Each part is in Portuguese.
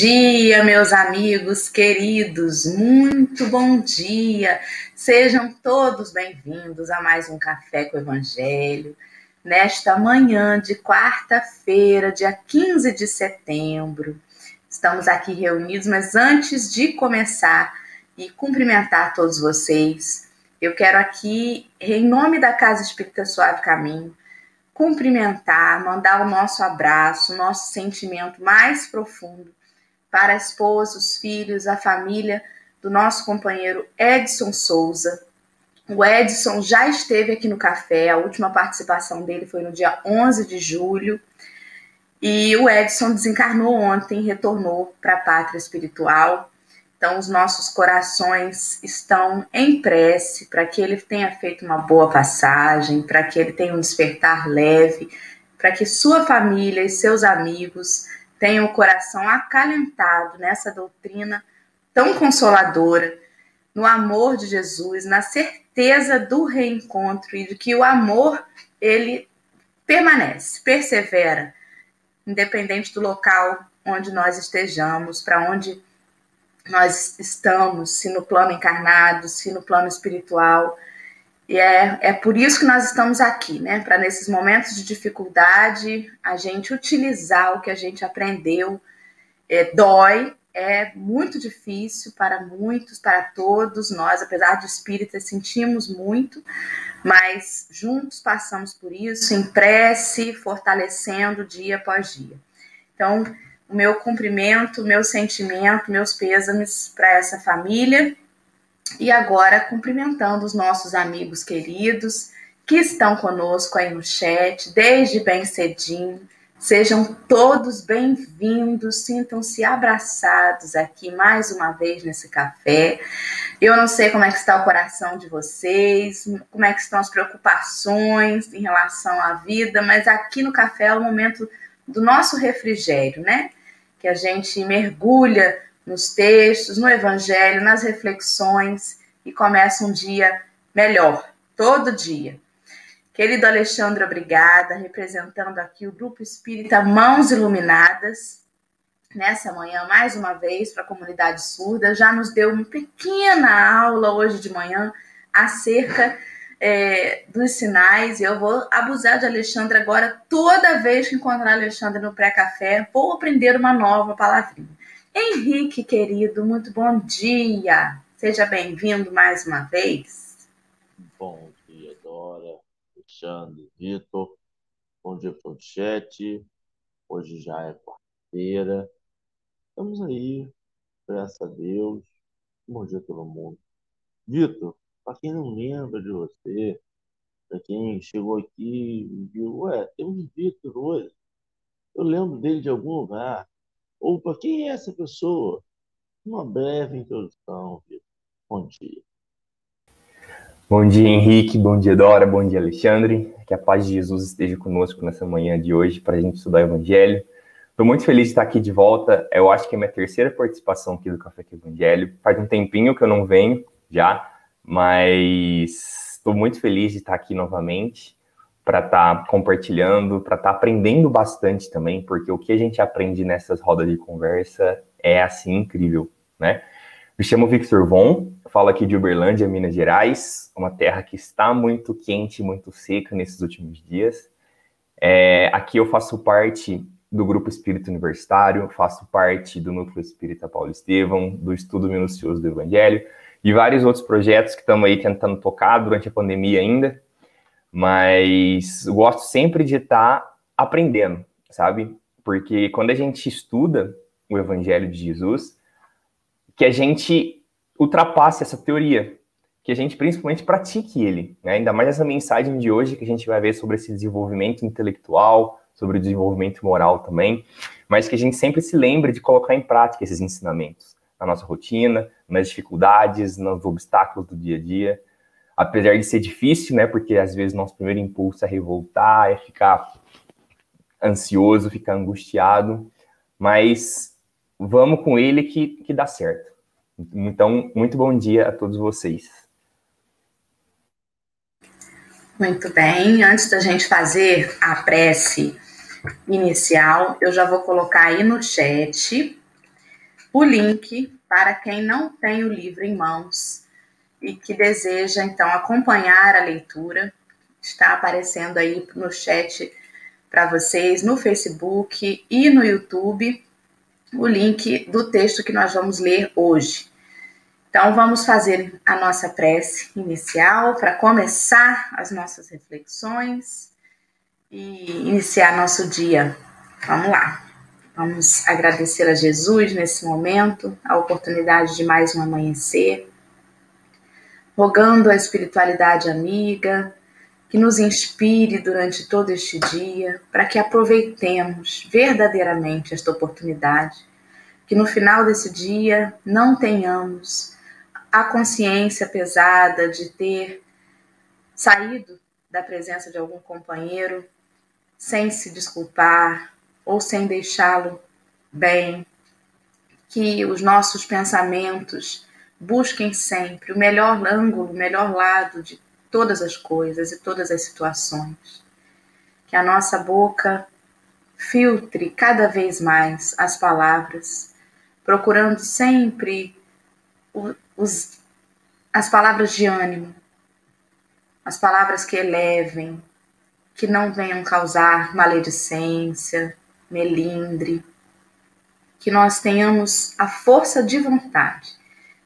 Dia, meus amigos queridos, muito bom dia. Sejam todos bem-vindos a mais um Café com o Evangelho. Nesta manhã de quarta-feira, dia 15 de setembro, estamos aqui reunidos, mas antes de começar e cumprimentar todos vocês, eu quero aqui, em nome da Casa Espírita Suave Caminho, cumprimentar, mandar o nosso abraço, o nosso sentimento mais profundo para a esposa, os filhos, a família do nosso companheiro Edson Souza. O Edson já esteve aqui no café, a última participação dele foi no dia 11 de julho. E o Edson desencarnou ontem, retornou para a pátria espiritual. Então, os nossos corações estão em prece para que ele tenha feito uma boa passagem, para que ele tenha um despertar leve, para que sua família e seus amigos tenham o coração acalentado nessa doutrina tão consoladora, no amor de Jesus, na certeza do reencontro e de que o amor ele permanece, persevera, independente do local onde nós estejamos, para onde nós estamos, se no plano encarnado, se no plano espiritual. E é, é por isso que nós estamos aqui, né? Para nesses momentos de dificuldade, a gente utilizar o que a gente aprendeu. É, dói, é muito difícil para muitos, para todos nós, apesar de espíritas, sentimos muito, mas juntos passamos por isso, em prece, fortalecendo dia após dia. Então, o meu cumprimento, meu sentimento, meus pêsames para essa família. E agora cumprimentando os nossos amigos queridos que estão conosco aí no chat desde bem cedinho. Sejam todos bem-vindos, sintam-se abraçados aqui mais uma vez nesse café. Eu não sei como é que está o coração de vocês, como é que estão as preocupações em relação à vida, mas aqui no café é o momento do nosso refrigério, né? que a gente mergulha nos textos, no Evangelho, nas reflexões e começa um dia melhor, todo dia. Querido Alexandre, obrigada, representando aqui o Grupo Espírita Mãos Iluminadas, nessa manhã, mais uma vez, para a comunidade surda, já nos deu uma pequena aula hoje de manhã acerca é, dos sinais. Eu vou abusar de Alexandre agora. Toda vez que encontrar Alexandre no pré-café, vou aprender uma nova palavrinha. Henrique, querido, muito bom dia. Seja bem-vindo mais uma vez. Bom dia, Dora, Alexandre, Vitor. Bom dia para o chat. Hoje já é quarta-feira. Estamos aí, graças a Deus. Bom dia todo mundo. Vitor, para quem não lembra de você, para quem chegou aqui e viu, ué, tem um Vitor hoje. Eu lembro dele de algum lugar. Ou para quem é essa pessoa? Uma breve introdução, Vitor. Bom dia. Bom dia, Henrique. Bom dia, Dora. Bom dia, Alexandre. Que a paz de Jesus esteja conosco nessa manhã de hoje para a gente estudar o Evangelho. Estou muito feliz de estar aqui de volta. Eu acho que é minha terceira participação aqui do Café com Evangelho. Faz um tempinho que eu não venho já, mas estou muito feliz de estar aqui novamente para estar tá compartilhando, para estar tá aprendendo bastante também, porque o que a gente aprende nessas rodas de conversa é assim incrível, né? Me chamo Victor Von, falo aqui de Uberlândia, Minas Gerais, uma terra que está muito quente, muito seca nesses últimos dias. É, aqui eu faço parte do Grupo Espírito Universitário, faço parte do Núcleo Espírita Paulo Estevão, do Estudo Minucioso do Evangelho, e vários outros projetos que estamos aí tentando tocar durante a pandemia ainda, mas gosto sempre de estar tá aprendendo, sabe? Porque quando a gente estuda o Evangelho de Jesus, que a gente ultrapasse essa teoria, que a gente principalmente pratique ele, né? ainda mais essa mensagem de hoje que a gente vai ver sobre esse desenvolvimento intelectual, sobre o desenvolvimento moral também, mas que a gente sempre se lembre de colocar em prática esses ensinamentos na nossa rotina, nas dificuldades, nos obstáculos do dia a dia. Apesar de ser difícil, né? Porque às vezes nosso primeiro impulso é revoltar, é ficar ansioso, ficar angustiado, mas vamos com ele que, que dá certo. Então, muito bom dia a todos vocês. Muito bem. Antes da gente fazer a prece inicial, eu já vou colocar aí no chat o link para quem não tem o livro em mãos e que deseja então acompanhar a leitura. Está aparecendo aí no chat para vocês no Facebook e no YouTube o link do texto que nós vamos ler hoje. Então, vamos fazer a nossa prece inicial para começar as nossas reflexões e iniciar nosso dia. Vamos lá. Vamos agradecer a Jesus nesse momento, a oportunidade de mais um amanhecer, rogando a espiritualidade amiga que nos inspire durante todo este dia, para que aproveitemos verdadeiramente esta oportunidade, que no final desse dia não tenhamos a consciência pesada de ter saído da presença de algum companheiro sem se desculpar ou sem deixá-lo bem, que os nossos pensamentos busquem sempre o melhor ângulo, o melhor lado de todas as coisas e todas as situações. Que a nossa boca filtre cada vez mais as palavras, procurando sempre os, as palavras de ânimo, as palavras que elevem, que não venham causar maledicência, melindre, que nós tenhamos a força de vontade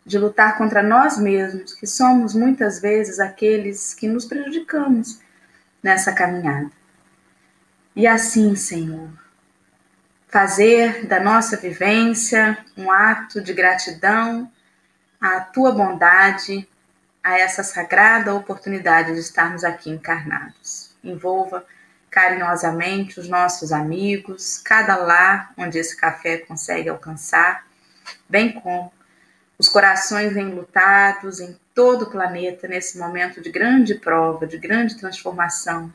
de lutar contra nós mesmos, que somos muitas vezes aqueles que nos prejudicamos nessa caminhada. E assim, Senhor, fazer da nossa vivência um ato de gratidão à tua bondade, a essa sagrada oportunidade de estarmos aqui encarnados. Envolva carinhosamente os nossos amigos, cada lar onde esse café consegue alcançar, bem como os corações enlutados em todo o planeta nesse momento de grande prova, de grande transformação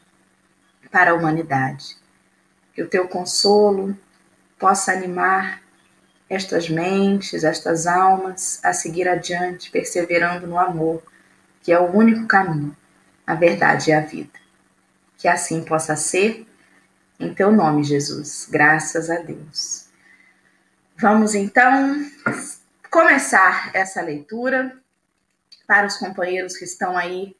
para a humanidade. Que o teu consolo possa animar estas mentes, estas almas a seguir adiante, perseverando no amor, que é o único caminho, a verdade e a vida. Que assim possa ser, em teu nome, Jesus. Graças a Deus. Vamos então começar essa leitura. Para os companheiros que estão aí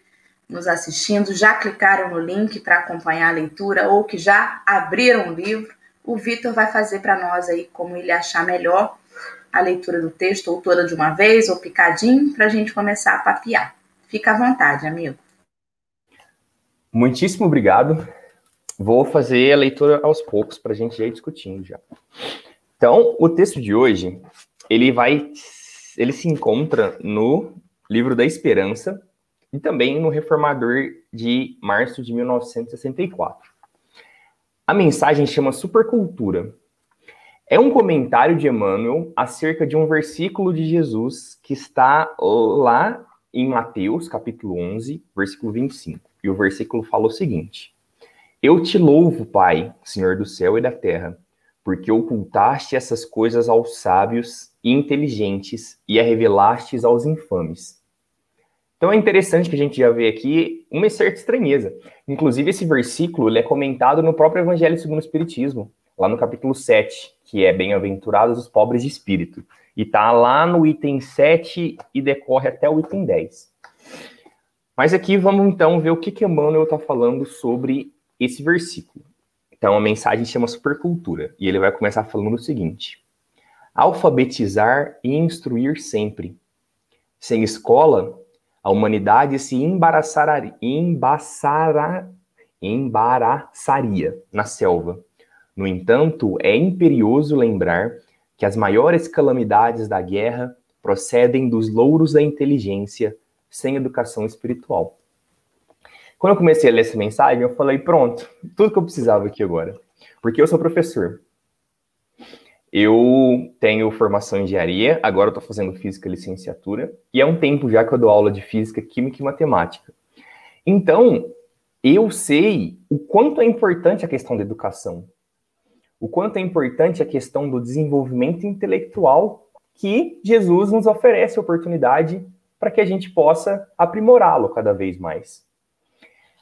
nos assistindo, já clicaram no link para acompanhar a leitura ou que já abriram o livro, o Vitor vai fazer para nós aí como ele achar melhor a leitura do texto, ou toda de uma vez, ou picadinho, para a gente começar a papiar. Fica à vontade, amigo. Muitíssimo obrigado. Vou fazer a leitura aos poucos para a gente ir discutindo já. Então, o texto de hoje ele vai, ele se encontra no livro da Esperança e também no Reformador de março de 1964. A mensagem chama Supercultura. É um comentário de Emmanuel acerca de um versículo de Jesus que está lá em Mateus, capítulo 11, versículo 25. E o versículo fala o seguinte: Eu te louvo, Pai, Senhor do céu e da terra, porque ocultaste essas coisas aos sábios e inteligentes e a revelastes aos infames. Então é interessante que a gente já vê aqui uma certa estranheza. Inclusive, esse versículo é comentado no próprio Evangelho segundo o Espiritismo, lá no capítulo 7, que é Bem-aventurados os pobres de espírito. E tá lá no item 7 e decorre até o item 10. Mas aqui vamos então ver o que, que Emmanuel está falando sobre esse versículo. Então a mensagem chama Supercultura, e ele vai começar falando o seguinte alfabetizar e instruir sempre. Sem escola, a humanidade se embaraçaria, embaraçaria na selva. No entanto, é imperioso lembrar que as maiores calamidades da guerra procedem dos louros da inteligência sem educação espiritual. Quando eu comecei a ler essa mensagem, eu falei: pronto, tudo que eu precisava aqui agora. Porque eu sou professor. Eu tenho formação em engenharia, agora estou fazendo física licenciatura, e é um tempo já que eu dou aula de física, química e matemática. Então, eu sei o quanto é importante a questão da educação, o quanto é importante a questão do desenvolvimento intelectual que Jesus nos oferece a oportunidade para que a gente possa aprimorá-lo cada vez mais.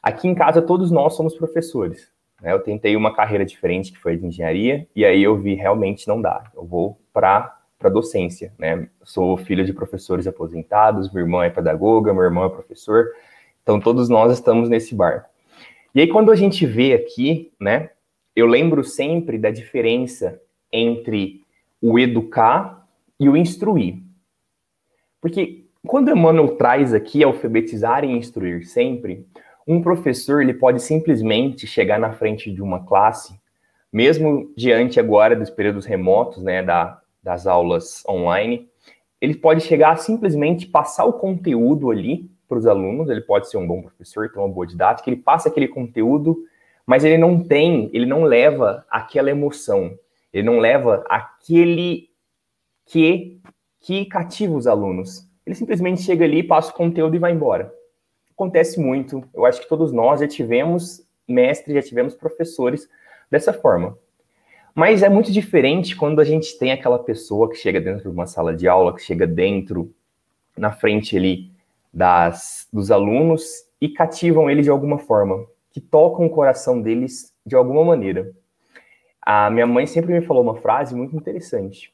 Aqui em casa, todos nós somos professores. Né? Eu tentei uma carreira diferente, que foi de engenharia, e aí eu vi realmente não dá. Eu vou para para docência, né? Sou filho de professores aposentados, minha irmã é pedagoga, meu irmão é professor, então todos nós estamos nesse barco. E aí quando a gente vê aqui, né, eu lembro sempre da diferença entre o educar e o instruir. Porque quando Emmanuel traz aqui alfabetizar e instruir sempre, um professor ele pode simplesmente chegar na frente de uma classe, mesmo diante agora dos períodos remotos, né, da, das aulas online, ele pode chegar a simplesmente passar o conteúdo ali para os alunos, ele pode ser um bom professor, ter uma boa didática, ele passa aquele conteúdo, mas ele não tem, ele não leva aquela emoção, ele não leva aquele que que cativa os alunos. Ele simplesmente chega ali, passa o conteúdo e vai embora. Acontece muito. Eu acho que todos nós já tivemos mestres, já tivemos professores dessa forma. Mas é muito diferente quando a gente tem aquela pessoa que chega dentro de uma sala de aula, que chega dentro, na frente ali das, dos alunos e cativam eles de alguma forma, que tocam o coração deles de alguma maneira. A minha mãe sempre me falou uma frase muito interessante.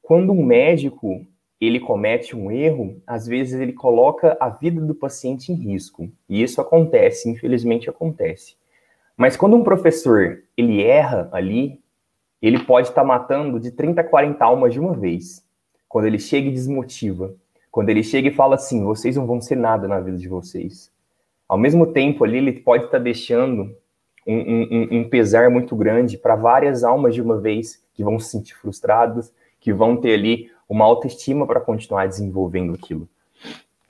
Quando um médico ele comete um erro, às vezes ele coloca a vida do paciente em risco. E isso acontece, infelizmente acontece. Mas quando um professor ele erra ali, ele pode estar tá matando de 30 a 40 almas de uma vez. Quando ele chega e desmotiva. Quando ele chega e fala assim: vocês não vão ser nada na vida de vocês. Ao mesmo tempo, ali, ele pode estar tá deixando um, um, um pesar muito grande para várias almas de uma vez que vão se sentir frustradas, que vão ter ali uma autoestima para continuar desenvolvendo aquilo.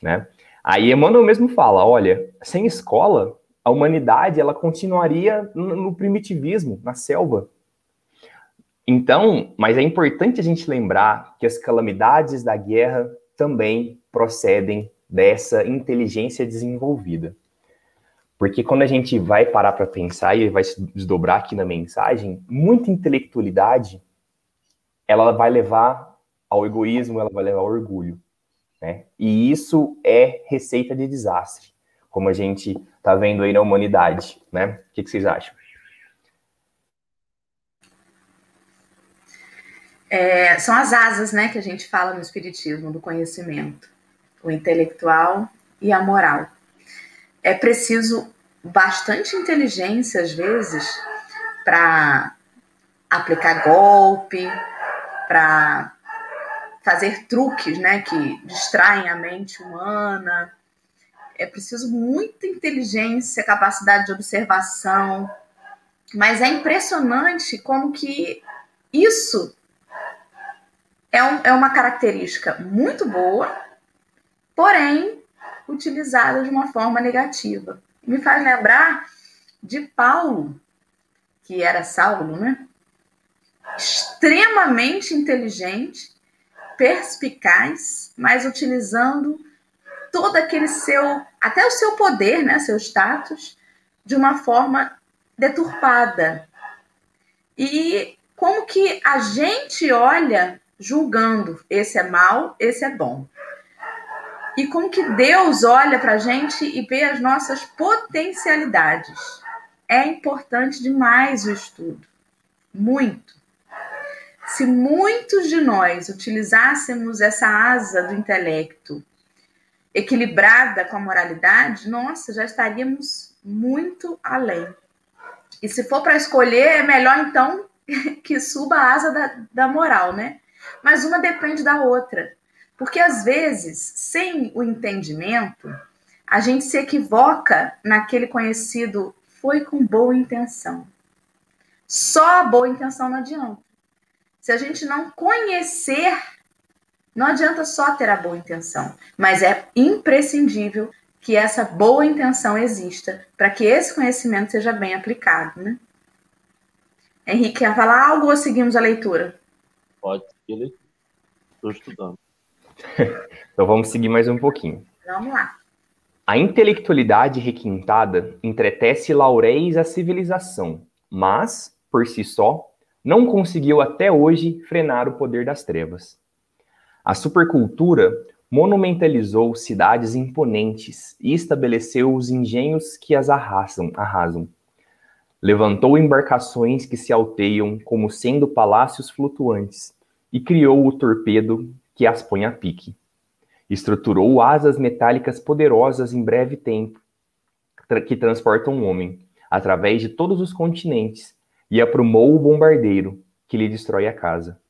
Né? Aí Emmanuel mesmo fala: olha, sem escola, a humanidade ela continuaria no primitivismo, na selva, então, mas é importante a gente lembrar que as calamidades da guerra também procedem dessa inteligência desenvolvida. Porque quando a gente vai parar para pensar e vai se desdobrar aqui na mensagem, muita intelectualidade ela vai levar ao egoísmo, ela vai levar ao orgulho. Né? E isso é receita de desastre, como a gente está vendo aí na humanidade. Né? O que, que vocês acham? É, são as asas, né, que a gente fala no espiritismo do conhecimento, o intelectual e a moral. É preciso bastante inteligência às vezes para aplicar golpe, para fazer truques, né, que distraem a mente humana. É preciso muita inteligência, capacidade de observação. Mas é impressionante como que isso é, um, é uma característica muito boa, porém utilizada de uma forma negativa. Me faz lembrar de Paulo, que era Saulo, né? Extremamente inteligente, perspicaz, mas utilizando todo aquele seu, até o seu poder, né, seu status, de uma forma deturpada. E como que a gente olha julgando esse é mal, esse é bom. E como que Deus olha para a gente e vê as nossas potencialidades. É importante demais o estudo. Muito. Se muitos de nós utilizássemos essa asa do intelecto equilibrada com a moralidade, nossa, já estaríamos muito além. E se for para escolher, é melhor então que suba a asa da, da moral, né? mas uma depende da outra. Porque às vezes, sem o entendimento, a gente se equivoca naquele conhecido foi com boa intenção. Só a boa intenção não adianta. Se a gente não conhecer, não adianta só ter a boa intenção, mas é imprescindível que essa boa intenção exista para que esse conhecimento seja bem aplicado, né? Henrique, quer falar algo ou seguimos a leitura? Pode seguir Estou estudando. então vamos seguir mais um pouquinho. Vamos lá. A intelectualidade requintada entretece lauréis a civilização, mas, por si só, não conseguiu até hoje frenar o poder das trevas. A supercultura monumentalizou cidades imponentes e estabeleceu os engenhos que as arrasam, arrasam. Levantou embarcações que se alteiam como sendo palácios flutuantes e criou o torpedo que as põe a pique. Estruturou asas metálicas poderosas em breve tempo, que transportam o homem através de todos os continentes e aprumou o bombardeiro que lhe destrói a casa.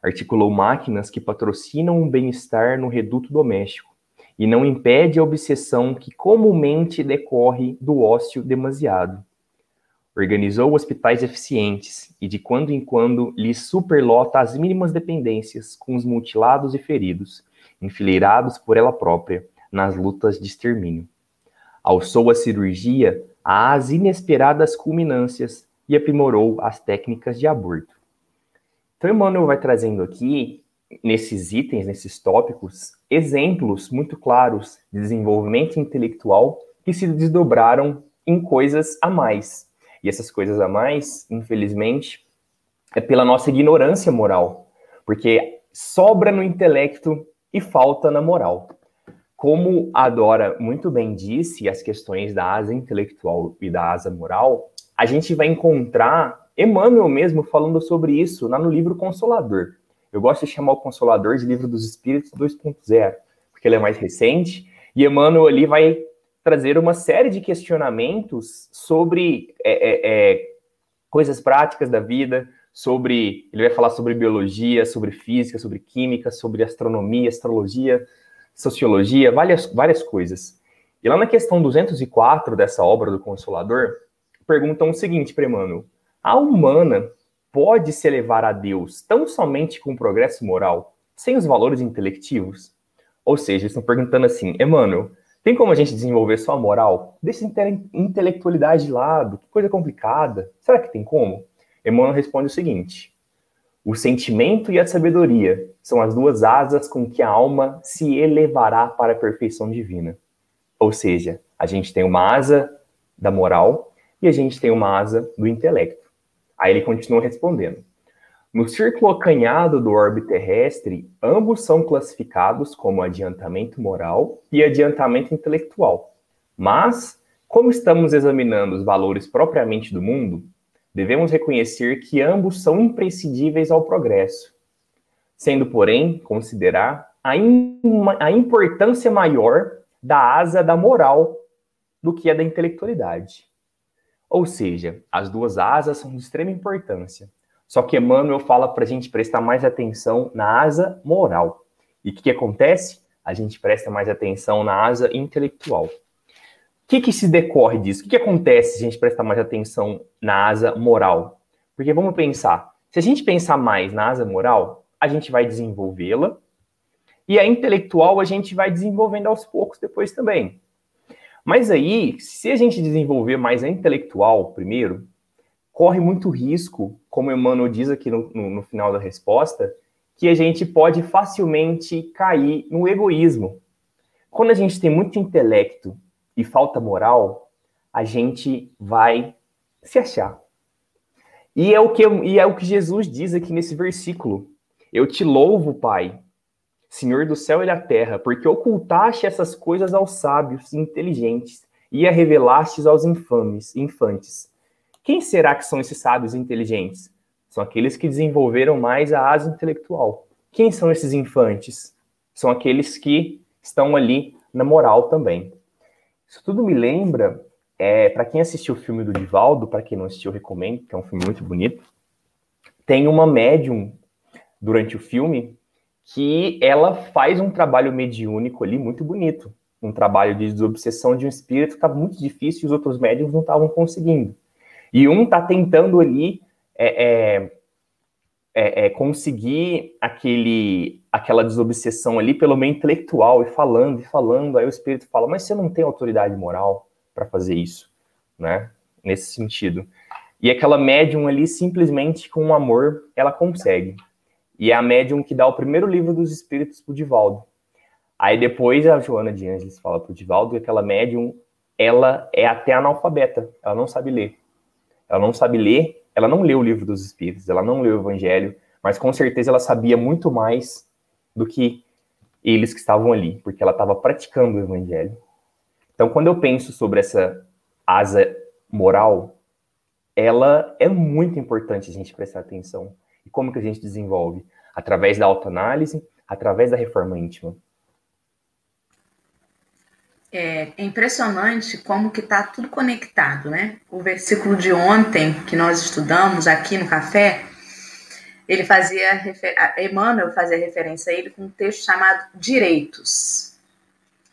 Articulou máquinas que patrocinam o bem-estar no reduto doméstico e não impede a obsessão que comumente decorre do ócio demasiado. Organizou hospitais eficientes e de quando em quando lhes superlota as mínimas dependências com os mutilados e feridos, enfileirados por ela própria nas lutas de extermínio. Alçou a cirurgia às inesperadas culminâncias e aprimorou as técnicas de aborto. Então, Emmanuel vai trazendo aqui, nesses itens, nesses tópicos, exemplos muito claros de desenvolvimento intelectual que se desdobraram em coisas a mais. E essas coisas a mais, infelizmente, é pela nossa ignorância moral, porque sobra no intelecto e falta na moral. Como a Dora muito bem disse, as questões da asa intelectual e da asa moral, a gente vai encontrar Emmanuel mesmo falando sobre isso lá no livro Consolador. Eu gosto de chamar o Consolador de Livro dos Espíritos 2.0, porque ele é mais recente, e Emmanuel ali vai trazer uma série de questionamentos sobre é, é, é, coisas práticas da vida, sobre. Ele vai falar sobre biologia, sobre física, sobre química, sobre astronomia, astrologia, sociologia, várias, várias coisas. E lá na questão 204 dessa obra do Consolador, perguntam o seguinte para Emmanuel: a humana pode se elevar a Deus tão somente com o progresso moral, sem os valores intelectivos? Ou seja, eles estão perguntando assim, Emmanuel, tem como a gente desenvolver só a moral? Deixa a intelectualidade de lado, que coisa complicada. Será que tem como? Emmanuel responde o seguinte: o sentimento e a sabedoria são as duas asas com que a alma se elevará para a perfeição divina. Ou seja, a gente tem uma asa da moral e a gente tem uma asa do intelecto. Aí ele continua respondendo. No círculo acanhado do orbe terrestre, ambos são classificados como adiantamento moral e adiantamento intelectual. Mas, como estamos examinando os valores propriamente do mundo, devemos reconhecer que ambos são imprescindíveis ao progresso, sendo, porém, considerar a, a importância maior da asa da moral do que a da intelectualidade. Ou seja, as duas asas são de extrema importância. Só que Emmanuel fala para a gente prestar mais atenção na asa moral. E o que, que, acontece? A gente presta mais atenção na asa intelectual. O que, que se decorre disso? O que, que acontece se a gente prestar mais atenção na asa moral? Porque vamos pensar, se a gente pensar mais na asa moral, a gente vai desenvolvê-la, e a intelectual a gente vai desenvolvendo aos poucos depois também. Mas aí, se a gente desenvolver mais a intelectual primeiro, corre muito risco, como Emmanuel diz aqui no, no, no final da resposta, que a gente pode facilmente cair no egoísmo. Quando a gente tem muito intelecto e falta moral, a gente vai se achar. E é o que, e é o que Jesus diz aqui nesse versículo. Eu te louvo, Pai, Senhor do céu e da terra, porque ocultaste essas coisas aos sábios e inteligentes e a revelastes aos infames, infantes. Quem será que são esses sábios e inteligentes? São aqueles que desenvolveram mais a asa intelectual. Quem são esses infantes? São aqueles que estão ali na moral também. Isso tudo me lembra, é, para quem assistiu o filme do Divaldo, para quem não assistiu, recomendo, que é um filme muito bonito. Tem uma médium durante o filme que ela faz um trabalho mediúnico ali muito bonito. Um trabalho de desobsessão de um espírito que estava muito difícil e os outros médiums não estavam conseguindo. E um está tentando ali é, é, é, é, conseguir aquele, aquela desobsessão ali pelo meio intelectual e falando e falando. Aí o espírito fala: Mas você não tem autoridade moral para fazer isso, né? Nesse sentido. E aquela médium ali, simplesmente com amor, ela consegue. E é a médium que dá o primeiro livro dos espíritos pro Divaldo. Aí depois a Joana de Angeles fala pro Divaldo que aquela médium, ela é até analfabeta, ela não sabe ler. Ela não sabe ler, ela não leu o livro dos espíritos, ela não leu o evangelho, mas com certeza ela sabia muito mais do que eles que estavam ali, porque ela estava praticando o evangelho. Então, quando eu penso sobre essa asa moral, ela é muito importante a gente prestar atenção. E como que a gente desenvolve? Através da autoanálise, através da reforma íntima. É, impressionante como que está tudo conectado, né? O versículo de ontem que nós estudamos aqui no café, ele fazia Emmanuel fazia referência a ele com um texto chamado Direitos.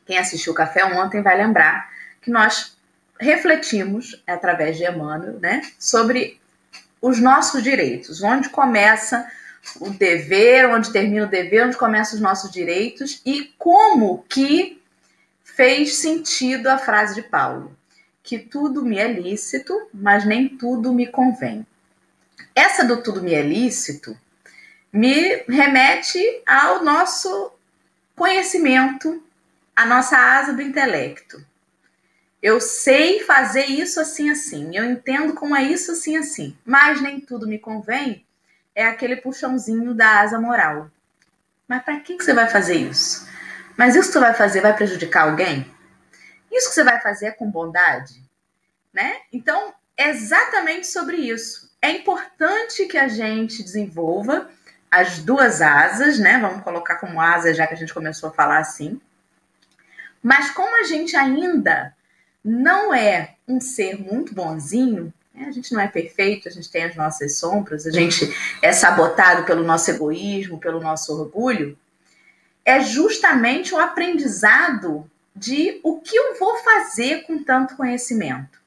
Quem assistiu o café ontem vai lembrar que nós refletimos através de Emmanuel, né, sobre os nossos direitos, onde começa o dever, onde termina o dever, onde começam os nossos direitos e como que fez sentido a frase de Paulo, que tudo me é lícito, mas nem tudo me convém. Essa do tudo me é lícito me remete ao nosso conhecimento, à nossa asa do intelecto. Eu sei fazer isso assim assim, eu entendo como é isso assim assim, mas nem tudo me convém. É aquele puxãozinho da asa moral. Mas para que, que você vai fazer isso? Mas isso que você vai fazer vai prejudicar alguém? Isso que você vai fazer é com bondade? Né? Então, é exatamente sobre isso. É importante que a gente desenvolva as duas asas, né? Vamos colocar como asas, já que a gente começou a falar assim. Mas como a gente ainda não é um ser muito bonzinho, né? a gente não é perfeito, a gente tem as nossas sombras, a gente é sabotado pelo nosso egoísmo, pelo nosso orgulho, é justamente o aprendizado de o que eu vou fazer com tanto conhecimento.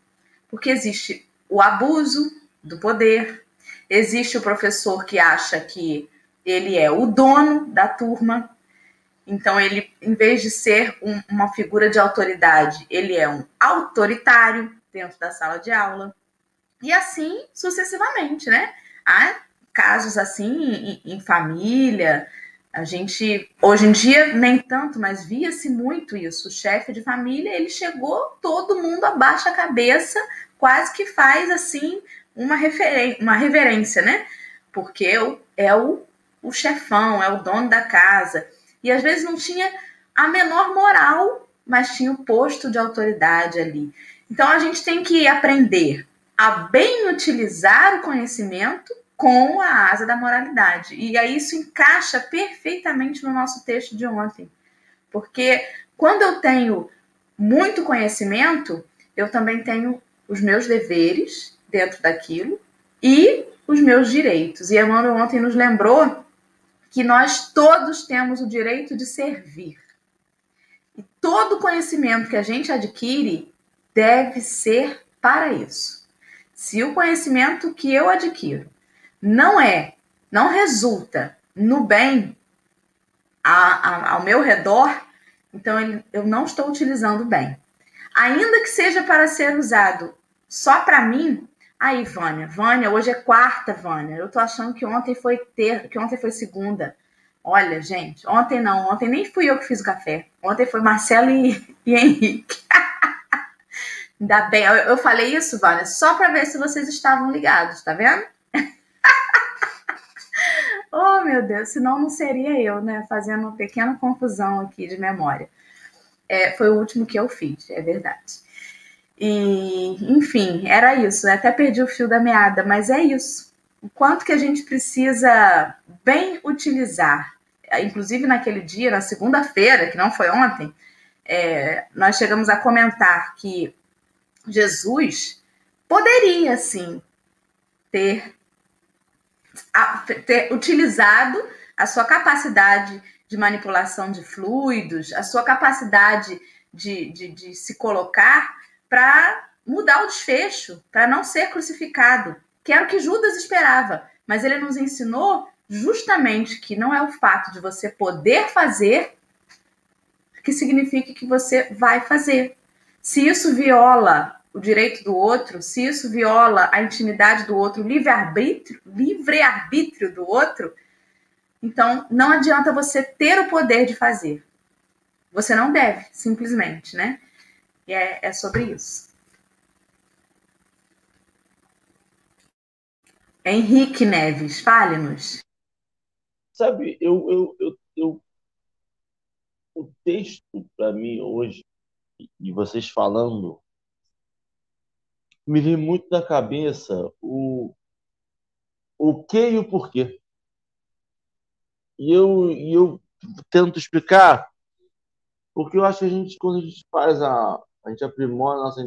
Porque existe o abuso do poder, existe o professor que acha que ele é o dono da turma, então ele, em vez de ser um, uma figura de autoridade, ele é um autoritário dentro da sala de aula. E assim sucessivamente, né? Há casos assim em, em família, a gente, hoje em dia, nem tanto, mas via-se muito isso. O chefe de família, ele chegou, todo mundo abaixa a cabeça, quase que faz assim uma, uma reverência, né? Porque é o, o chefão, é o dono da casa. E às vezes não tinha a menor moral, mas tinha o posto de autoridade ali. Então a gente tem que aprender a bem utilizar o conhecimento com a asa da moralidade. E aí isso encaixa perfeitamente no nosso texto de ontem. Porque quando eu tenho muito conhecimento, eu também tenho os meus deveres dentro daquilo e os meus direitos. E Emmanuel ontem nos lembrou que nós todos temos o direito de servir. E todo conhecimento que a gente adquire deve ser para isso. Se o conhecimento que eu adquiro não é, não resulta no bem a, a, ao meu redor, então ele, eu não estou utilizando bem. Ainda que seja para ser usado só para mim, aí, Vânia, Vânia, hoje é quarta, Vânia. Eu tô achando que ontem foi ter, que ontem foi segunda. Olha, gente, ontem não, ontem nem fui eu que fiz o café. Ontem foi Marcelo e, e Henrique. Ainda bem, eu, eu falei isso, Vânia, só para ver se vocês estavam ligados, tá vendo? oh, meu Deus, senão não seria eu, né? Fazendo uma pequena confusão aqui de memória. É, foi o último que eu fiz, é verdade. E, enfim, era isso. Eu até perdi o fio da meada, mas é isso. O quanto que a gente precisa bem utilizar. Inclusive, naquele dia, na segunda-feira, que não foi ontem, é, nós chegamos a comentar que Jesus poderia, sim, ter ter utilizado a sua capacidade de manipulação de fluidos, a sua capacidade de, de, de se colocar para mudar o desfecho, para não ser crucificado, que era o que Judas esperava. Mas ele nos ensinou justamente que não é o fato de você poder fazer que significa que você vai fazer. Se isso viola o direito do outro, se isso viola a intimidade do outro, o livre-arbítrio, livre-arbítrio do outro, então não adianta você ter o poder de fazer. Você não deve, simplesmente, né? E é, é sobre isso. Henrique Neves, fale-nos. Sabe, eu, eu, eu, eu o texto para mim hoje, e vocês falando me vem muito na cabeça o, o que e o porquê. E eu, e eu tento explicar, porque eu acho que a gente, quando a gente faz a. A gente aprimora a nossa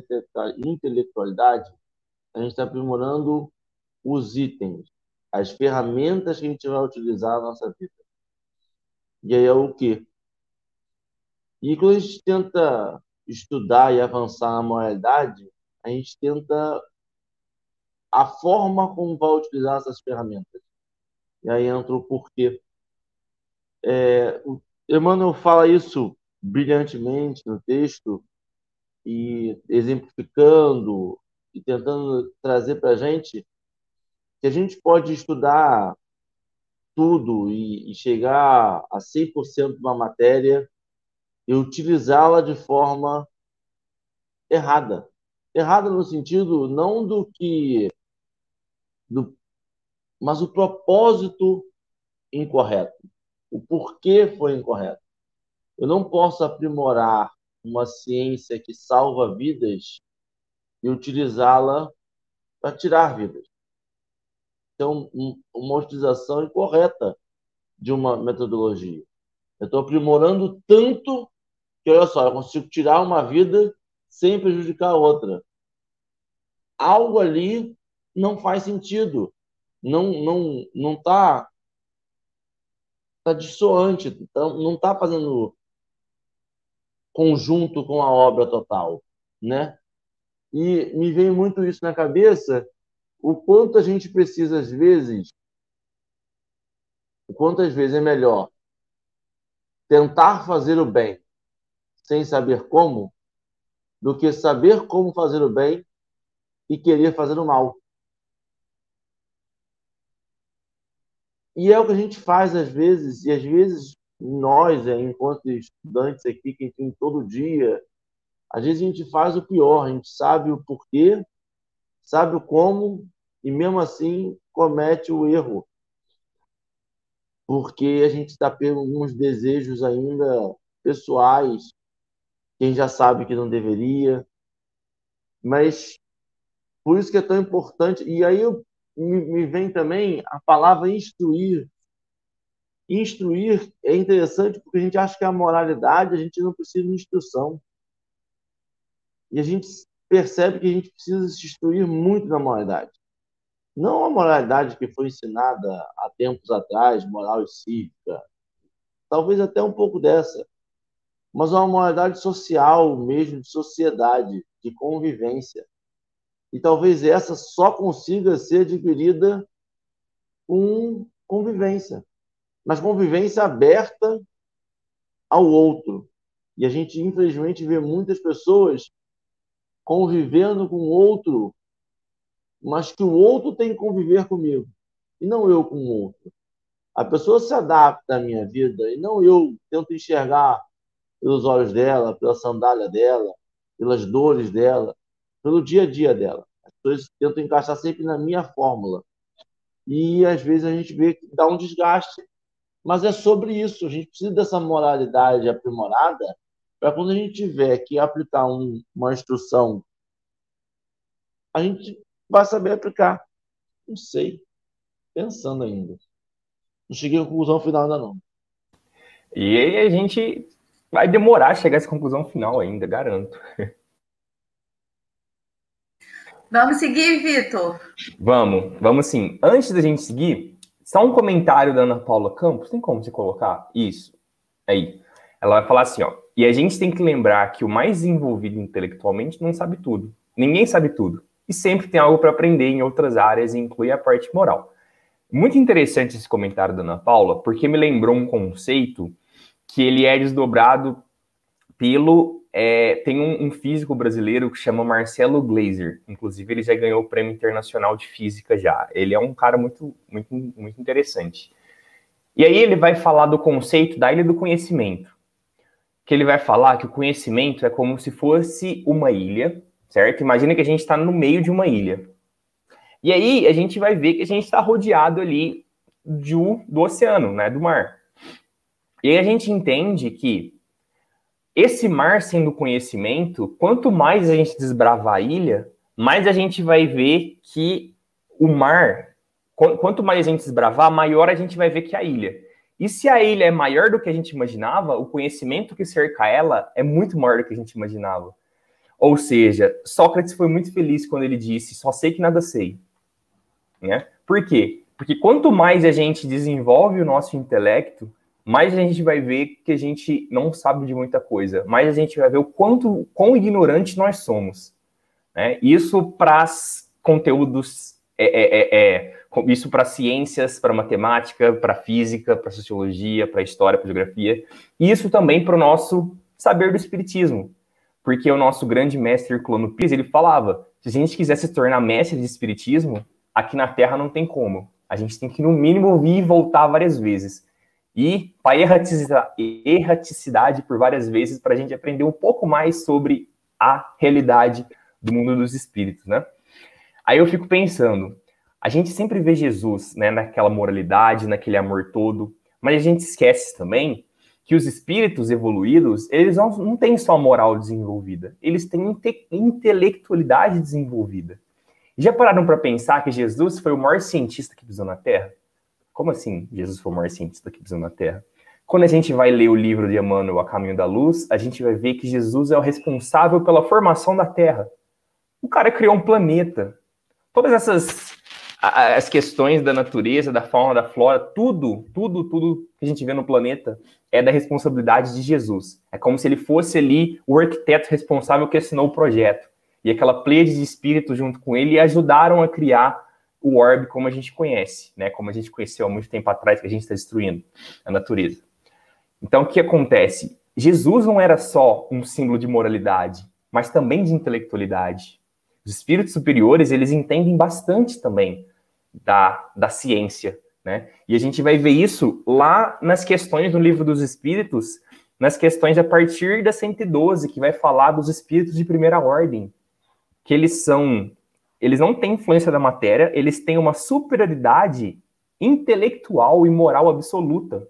intelectualidade, a gente está aprimorando os itens, as ferramentas que a gente vai utilizar na nossa vida. E aí é o quê? E quando a gente tenta estudar e avançar na moralidade, a gente tenta a forma como vai utilizar essas ferramentas. E aí entra o porquê. É, o Emmanuel fala isso brilhantemente no texto e exemplificando e tentando trazer para a gente que a gente pode estudar tudo e, e chegar a 100% de uma matéria e utilizá-la de forma errada. Errada no sentido não do que. Do, mas o propósito incorreto. O porquê foi incorreto. Eu não posso aprimorar uma ciência que salva vidas e utilizá-la para tirar vidas. Então, uma utilização incorreta de uma metodologia. Eu estou aprimorando tanto que, olha só, eu consigo tirar uma vida sem prejudicar a outra. Algo ali não faz sentido. Não não não está tá dissoante, então não está fazendo conjunto com a obra total, né? E me vem muito isso na cabeça, o quanto a gente precisa às vezes, o quanto às vezes é melhor tentar fazer o bem sem saber como, do que saber como fazer o bem e querer fazer o mal. E é o que a gente faz às vezes, e às vezes nós, é, enquanto estudantes aqui, que tem todo dia, às vezes a gente faz o pior, a gente sabe o porquê, sabe o como, e mesmo assim comete o erro. Porque a gente está tendo alguns desejos ainda pessoais, quem já sabe que não deveria. Mas por isso que é tão importante. E aí me vem também a palavra instruir. Instruir é interessante porque a gente acha que a moralidade a gente não precisa de instrução. E a gente percebe que a gente precisa se instruir muito na moralidade. Não a moralidade que foi ensinada há tempos atrás, moral e cívica, talvez até um pouco dessa, mas uma moralidade social mesmo, de sociedade, de convivência. E talvez essa só consiga ser adquirida com convivência, mas convivência aberta ao outro. E a gente, infelizmente, vê muitas pessoas convivendo com o outro, mas que o outro tem que conviver comigo, e não eu com o outro. A pessoa se adapta à minha vida, e não eu tento enxergar pelos olhos dela, pela sandália dela, pelas dores dela, pelo dia a dia dela. As pessoas tentam encaixar sempre na minha fórmula. E às vezes a gente vê que dá um desgaste. Mas é sobre isso. A gente precisa dessa moralidade aprimorada para quando a gente tiver que aplicar um, uma instrução, a gente vai saber aplicar. Não sei. Pensando ainda. Não cheguei à conclusão final ainda não. E aí a gente Vai demorar a chegar a essa conclusão final ainda, garanto. Vamos seguir, Vitor? Vamos, vamos sim. Antes da gente seguir, só um comentário da Ana Paula Campos. Tem como você colocar isso? Aí. Ela vai falar assim, ó. E a gente tem que lembrar que o mais envolvido intelectualmente não sabe tudo. Ninguém sabe tudo. E sempre tem algo para aprender em outras áreas, e inclui a parte moral. Muito interessante esse comentário da Ana Paula, porque me lembrou um conceito que ele é desdobrado pelo. É, tem um, um, físico brasileiro que chama Marcelo Glazer. Inclusive, ele já ganhou o Prêmio Internacional de Física já. Ele é um cara muito, muito, muito interessante. E aí ele vai falar do conceito da ilha do conhecimento. Que ele vai falar que o conhecimento é como se fosse uma ilha, certo? Imagina que a gente está no meio de uma ilha. E aí a gente vai ver que a gente está rodeado ali do, do oceano, né? Do mar. E aí a gente entende que esse mar sendo conhecimento, quanto mais a gente desbravar a ilha, mais a gente vai ver que o mar, quanto mais a gente desbravar, maior a gente vai ver que a ilha. E se a ilha é maior do que a gente imaginava, o conhecimento que cerca ela é muito maior do que a gente imaginava. Ou seja, Sócrates foi muito feliz quando ele disse: só sei que nada sei. Né? Por quê? Porque quanto mais a gente desenvolve o nosso intelecto, mais a gente vai ver que a gente não sabe de muita coisa, mais a gente vai ver o quanto quão ignorante nós somos. Né? Isso para conteúdos, é, é, é, é isso para ciências, para matemática, para física, para sociologia, para história, para geografia, e isso também para o nosso saber do espiritismo, porque o nosso grande mestre Clono Pires, ele falava, se a gente quiser se tornar mestre de espiritismo, aqui na Terra não tem como. A gente tem que, no mínimo, vir e voltar várias vezes. E para erraticidade por várias vezes, para a gente aprender um pouco mais sobre a realidade do mundo dos espíritos, né? Aí eu fico pensando, a gente sempre vê Jesus, né, naquela moralidade, naquele amor todo, mas a gente esquece também que os espíritos evoluídos, eles não, não têm só moral desenvolvida, eles têm inte intelectualidade desenvolvida. Já pararam para pensar que Jesus foi o maior cientista que pisou na Terra? Como assim Jesus foi o maior cientista que pisou na Terra? Quando a gente vai ler o livro de Emmanuel, A Caminho da Luz, a gente vai ver que Jesus é o responsável pela formação da Terra. O cara criou um planeta. Todas essas as questões da natureza, da fauna, da flora, tudo, tudo, tudo que a gente vê no planeta é da responsabilidade de Jesus. É como se ele fosse ali o arquiteto responsável que assinou o projeto. E aquela pleiade de espíritos junto com ele ajudaram a criar o orbe como a gente conhece, né? Como a gente conheceu há muito tempo atrás, que a gente está destruindo a natureza. Então, o que acontece? Jesus não era só um símbolo de moralidade, mas também de intelectualidade. Os espíritos superiores, eles entendem bastante também da, da ciência, né? E a gente vai ver isso lá nas questões do livro dos espíritos, nas questões a partir da 112, que vai falar dos espíritos de primeira ordem, que eles são, eles não têm influência da matéria, eles têm uma superioridade intelectual e moral absoluta.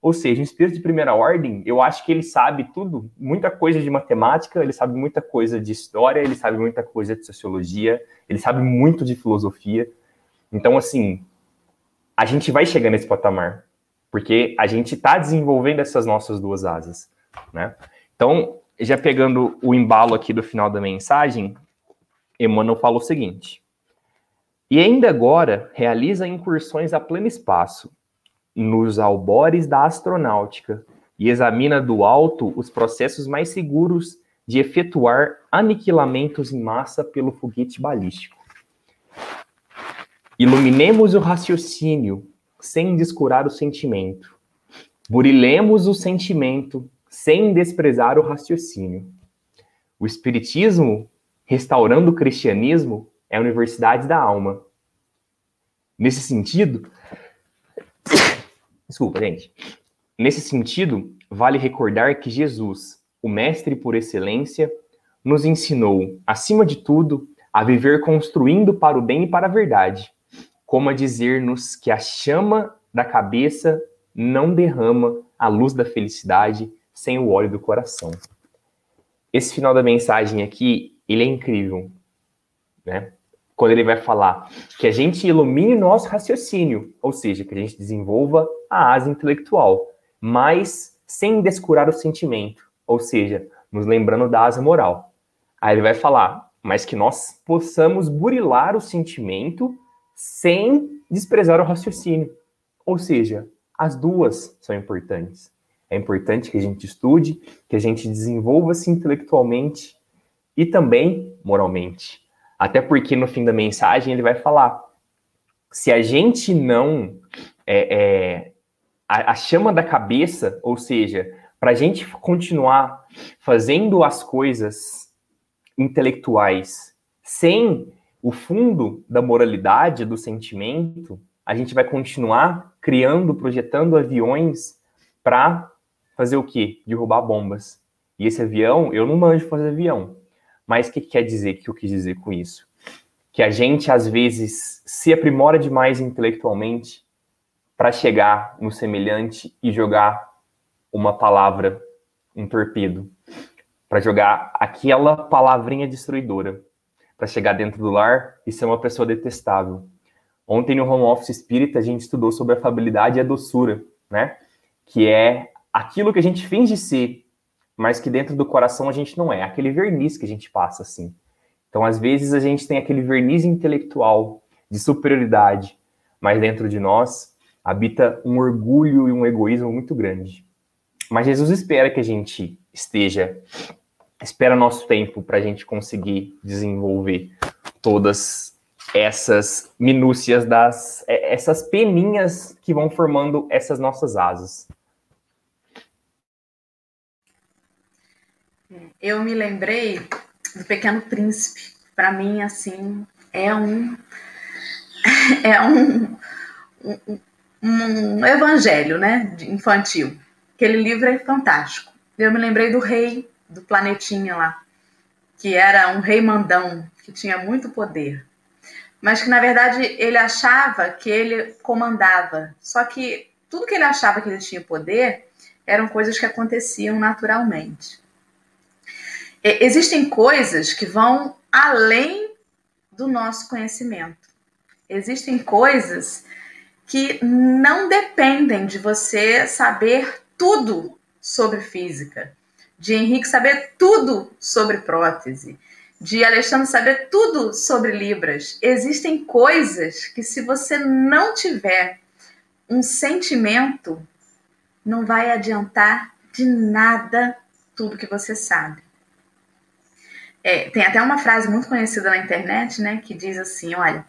Ou seja, um espírito de primeira ordem, eu acho que ele sabe tudo, muita coisa de matemática, ele sabe muita coisa de história, ele sabe muita coisa de sociologia, ele sabe muito de filosofia. Então, assim, a gente vai chegar nesse patamar, porque a gente está desenvolvendo essas nossas duas asas, né? Então, já pegando o embalo aqui do final da mensagem, Emmanuel fala o seguinte: e ainda agora realiza incursões a pleno espaço, nos albores da astronáutica, e examina do alto os processos mais seguros de efetuar aniquilamentos em massa pelo foguete balístico. Iluminemos o raciocínio sem descurar o sentimento. Burilemos o sentimento sem desprezar o raciocínio. O Espiritismo, restaurando o cristianismo, é a universidade da alma. Nesse sentido, Desculpa, gente. Nesse sentido, vale recordar que Jesus, o Mestre por excelência, nos ensinou, acima de tudo, a viver construindo para o bem e para a verdade, como a dizer-nos que a chama da cabeça não derrama a luz da felicidade sem o óleo do coração. Esse final da mensagem aqui, ele é incrível, né? quando ele vai falar que a gente ilumine nosso raciocínio, ou seja, que a gente desenvolva a asa intelectual, mas sem descurar o sentimento, ou seja, nos lembrando da asa moral. Aí ele vai falar, mas que nós possamos burilar o sentimento sem desprezar o raciocínio. Ou seja, as duas são importantes. É importante que a gente estude, que a gente desenvolva-se intelectualmente e também moralmente. Até porque no fim da mensagem ele vai falar: se a gente não. É, é, a, a chama da cabeça, ou seja, para a gente continuar fazendo as coisas intelectuais sem o fundo da moralidade, do sentimento, a gente vai continuar criando, projetando aviões para fazer o quê? Derrubar bombas. E esse avião, eu não manjo fazer avião. Mas o que quer dizer que eu quis dizer com isso? Que a gente, às vezes, se aprimora demais intelectualmente para chegar no semelhante e jogar uma palavra, um torpedo, para jogar aquela palavrinha destruidora. para chegar dentro do lar e ser uma pessoa detestável. Ontem no Home Office Espírita a gente estudou sobre a afabilidade e a doçura, né? Que é aquilo que a gente finge ser, mas que dentro do coração a gente não é, aquele verniz que a gente passa assim. Então, às vezes a gente tem aquele verniz intelectual de superioridade, mas dentro de nós habita um orgulho e um egoísmo muito grande. Mas Jesus espera que a gente esteja, espera nosso tempo para a gente conseguir desenvolver todas essas minúcias das, é, essas peninhas que vão formando essas nossas asas. Eu me lembrei do Pequeno Príncipe. Para mim, assim, é um é um, um, um evangelho, né, infantil. Aquele livro é fantástico. Eu me lembrei do rei do planetinha lá, que era um rei mandão, que tinha muito poder. Mas que, na verdade, ele achava que ele comandava. Só que tudo que ele achava que ele tinha poder eram coisas que aconteciam naturalmente. Existem coisas que vão além do nosso conhecimento. Existem coisas que não dependem de você saber tudo sobre física, de Henrique saber tudo sobre prótese, de Alexandre saber tudo sobre Libras. Existem coisas que, se você não tiver um sentimento, não vai adiantar de nada tudo que você sabe. É, tem até uma frase muito conhecida na internet, né, que diz assim: olha,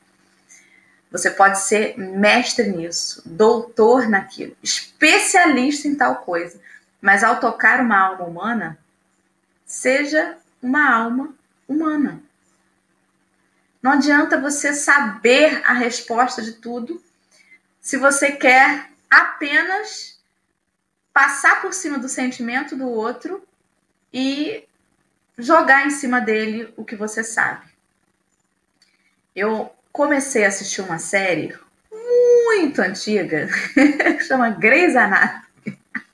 você pode ser mestre nisso, doutor naquilo, especialista em tal coisa, mas ao tocar uma alma humana, seja uma alma humana. Não adianta você saber a resposta de tudo se você quer apenas passar por cima do sentimento do outro e jogar em cima dele o que você sabe. Eu comecei a assistir uma série muito antiga, que chama Grey's Anatomy.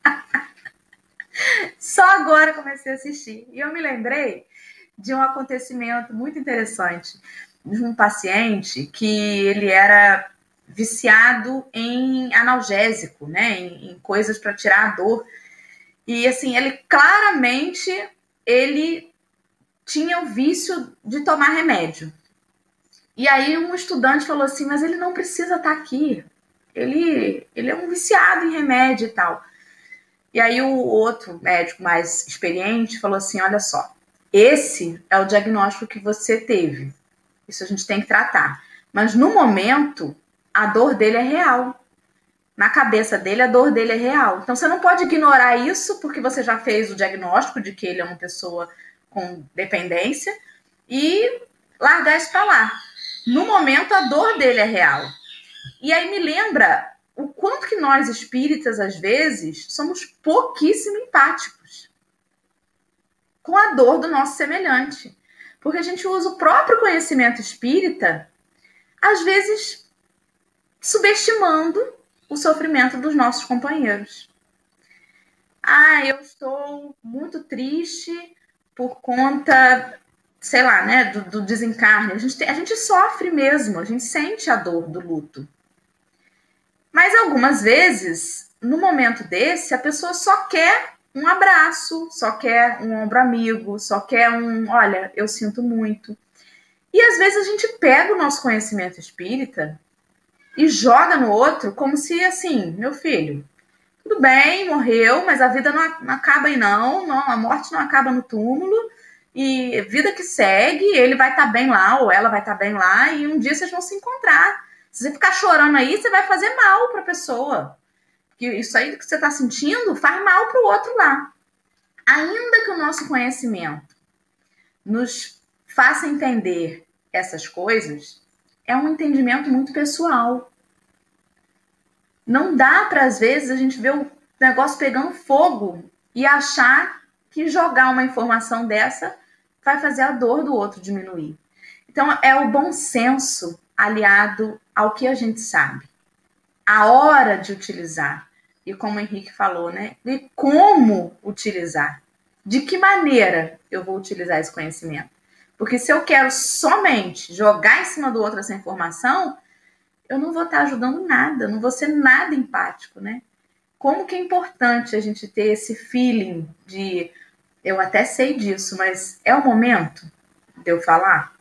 Só agora comecei a assistir. E eu me lembrei de um acontecimento muito interessante de um paciente que ele era viciado em analgésico, né, em, em coisas para tirar a dor. E assim, ele claramente ele tinha o vício de tomar remédio. E aí um estudante falou assim, mas ele não precisa estar tá aqui. Ele, ele é um viciado em remédio e tal. E aí o outro médico mais experiente falou assim, olha só, esse é o diagnóstico que você teve. Isso a gente tem que tratar. Mas no momento, a dor dele é real. Na cabeça dele, a dor dele é real. Então você não pode ignorar isso porque você já fez o diagnóstico de que ele é uma pessoa com dependência e largar isso para lá. No momento, a dor dele é real. E aí me lembra o quanto que nós espíritas, às vezes, somos pouquíssimo empáticos com a dor do nosso semelhante. Porque a gente usa o próprio conhecimento espírita, às vezes subestimando o sofrimento dos nossos companheiros. Ah, eu estou muito triste por conta sei lá, né, do, do desencarne. A gente, tem, a gente sofre mesmo, a gente sente a dor do luto. Mas algumas vezes, no momento desse, a pessoa só quer um abraço, só quer um ombro amigo, só quer um, olha, eu sinto muito. E às vezes a gente pega o nosso conhecimento espírita e joga no outro como se assim, meu filho, tudo bem, morreu, mas a vida não, não acaba aí não, não, a morte não acaba no túmulo e vida que segue, ele vai estar tá bem lá, ou ela vai estar tá bem lá, e um dia vocês vão se encontrar. Se você ficar chorando aí, você vai fazer mal para a pessoa. Porque isso aí que você está sentindo faz mal para o outro lá. Ainda que o nosso conhecimento nos faça entender essas coisas, é um entendimento muito pessoal. Não dá para, às vezes, a gente ver o negócio pegando fogo e achar que jogar uma informação dessa vai fazer a dor do outro diminuir. Então, é o bom senso aliado ao que a gente sabe. A hora de utilizar. E como o Henrique falou, né? E como utilizar. De que maneira eu vou utilizar esse conhecimento? Porque se eu quero somente jogar em cima do outro essa informação, eu não vou estar ajudando nada, não vou ser nada empático, né? Como que é importante a gente ter esse feeling de eu até sei disso, mas é o momento de eu falar?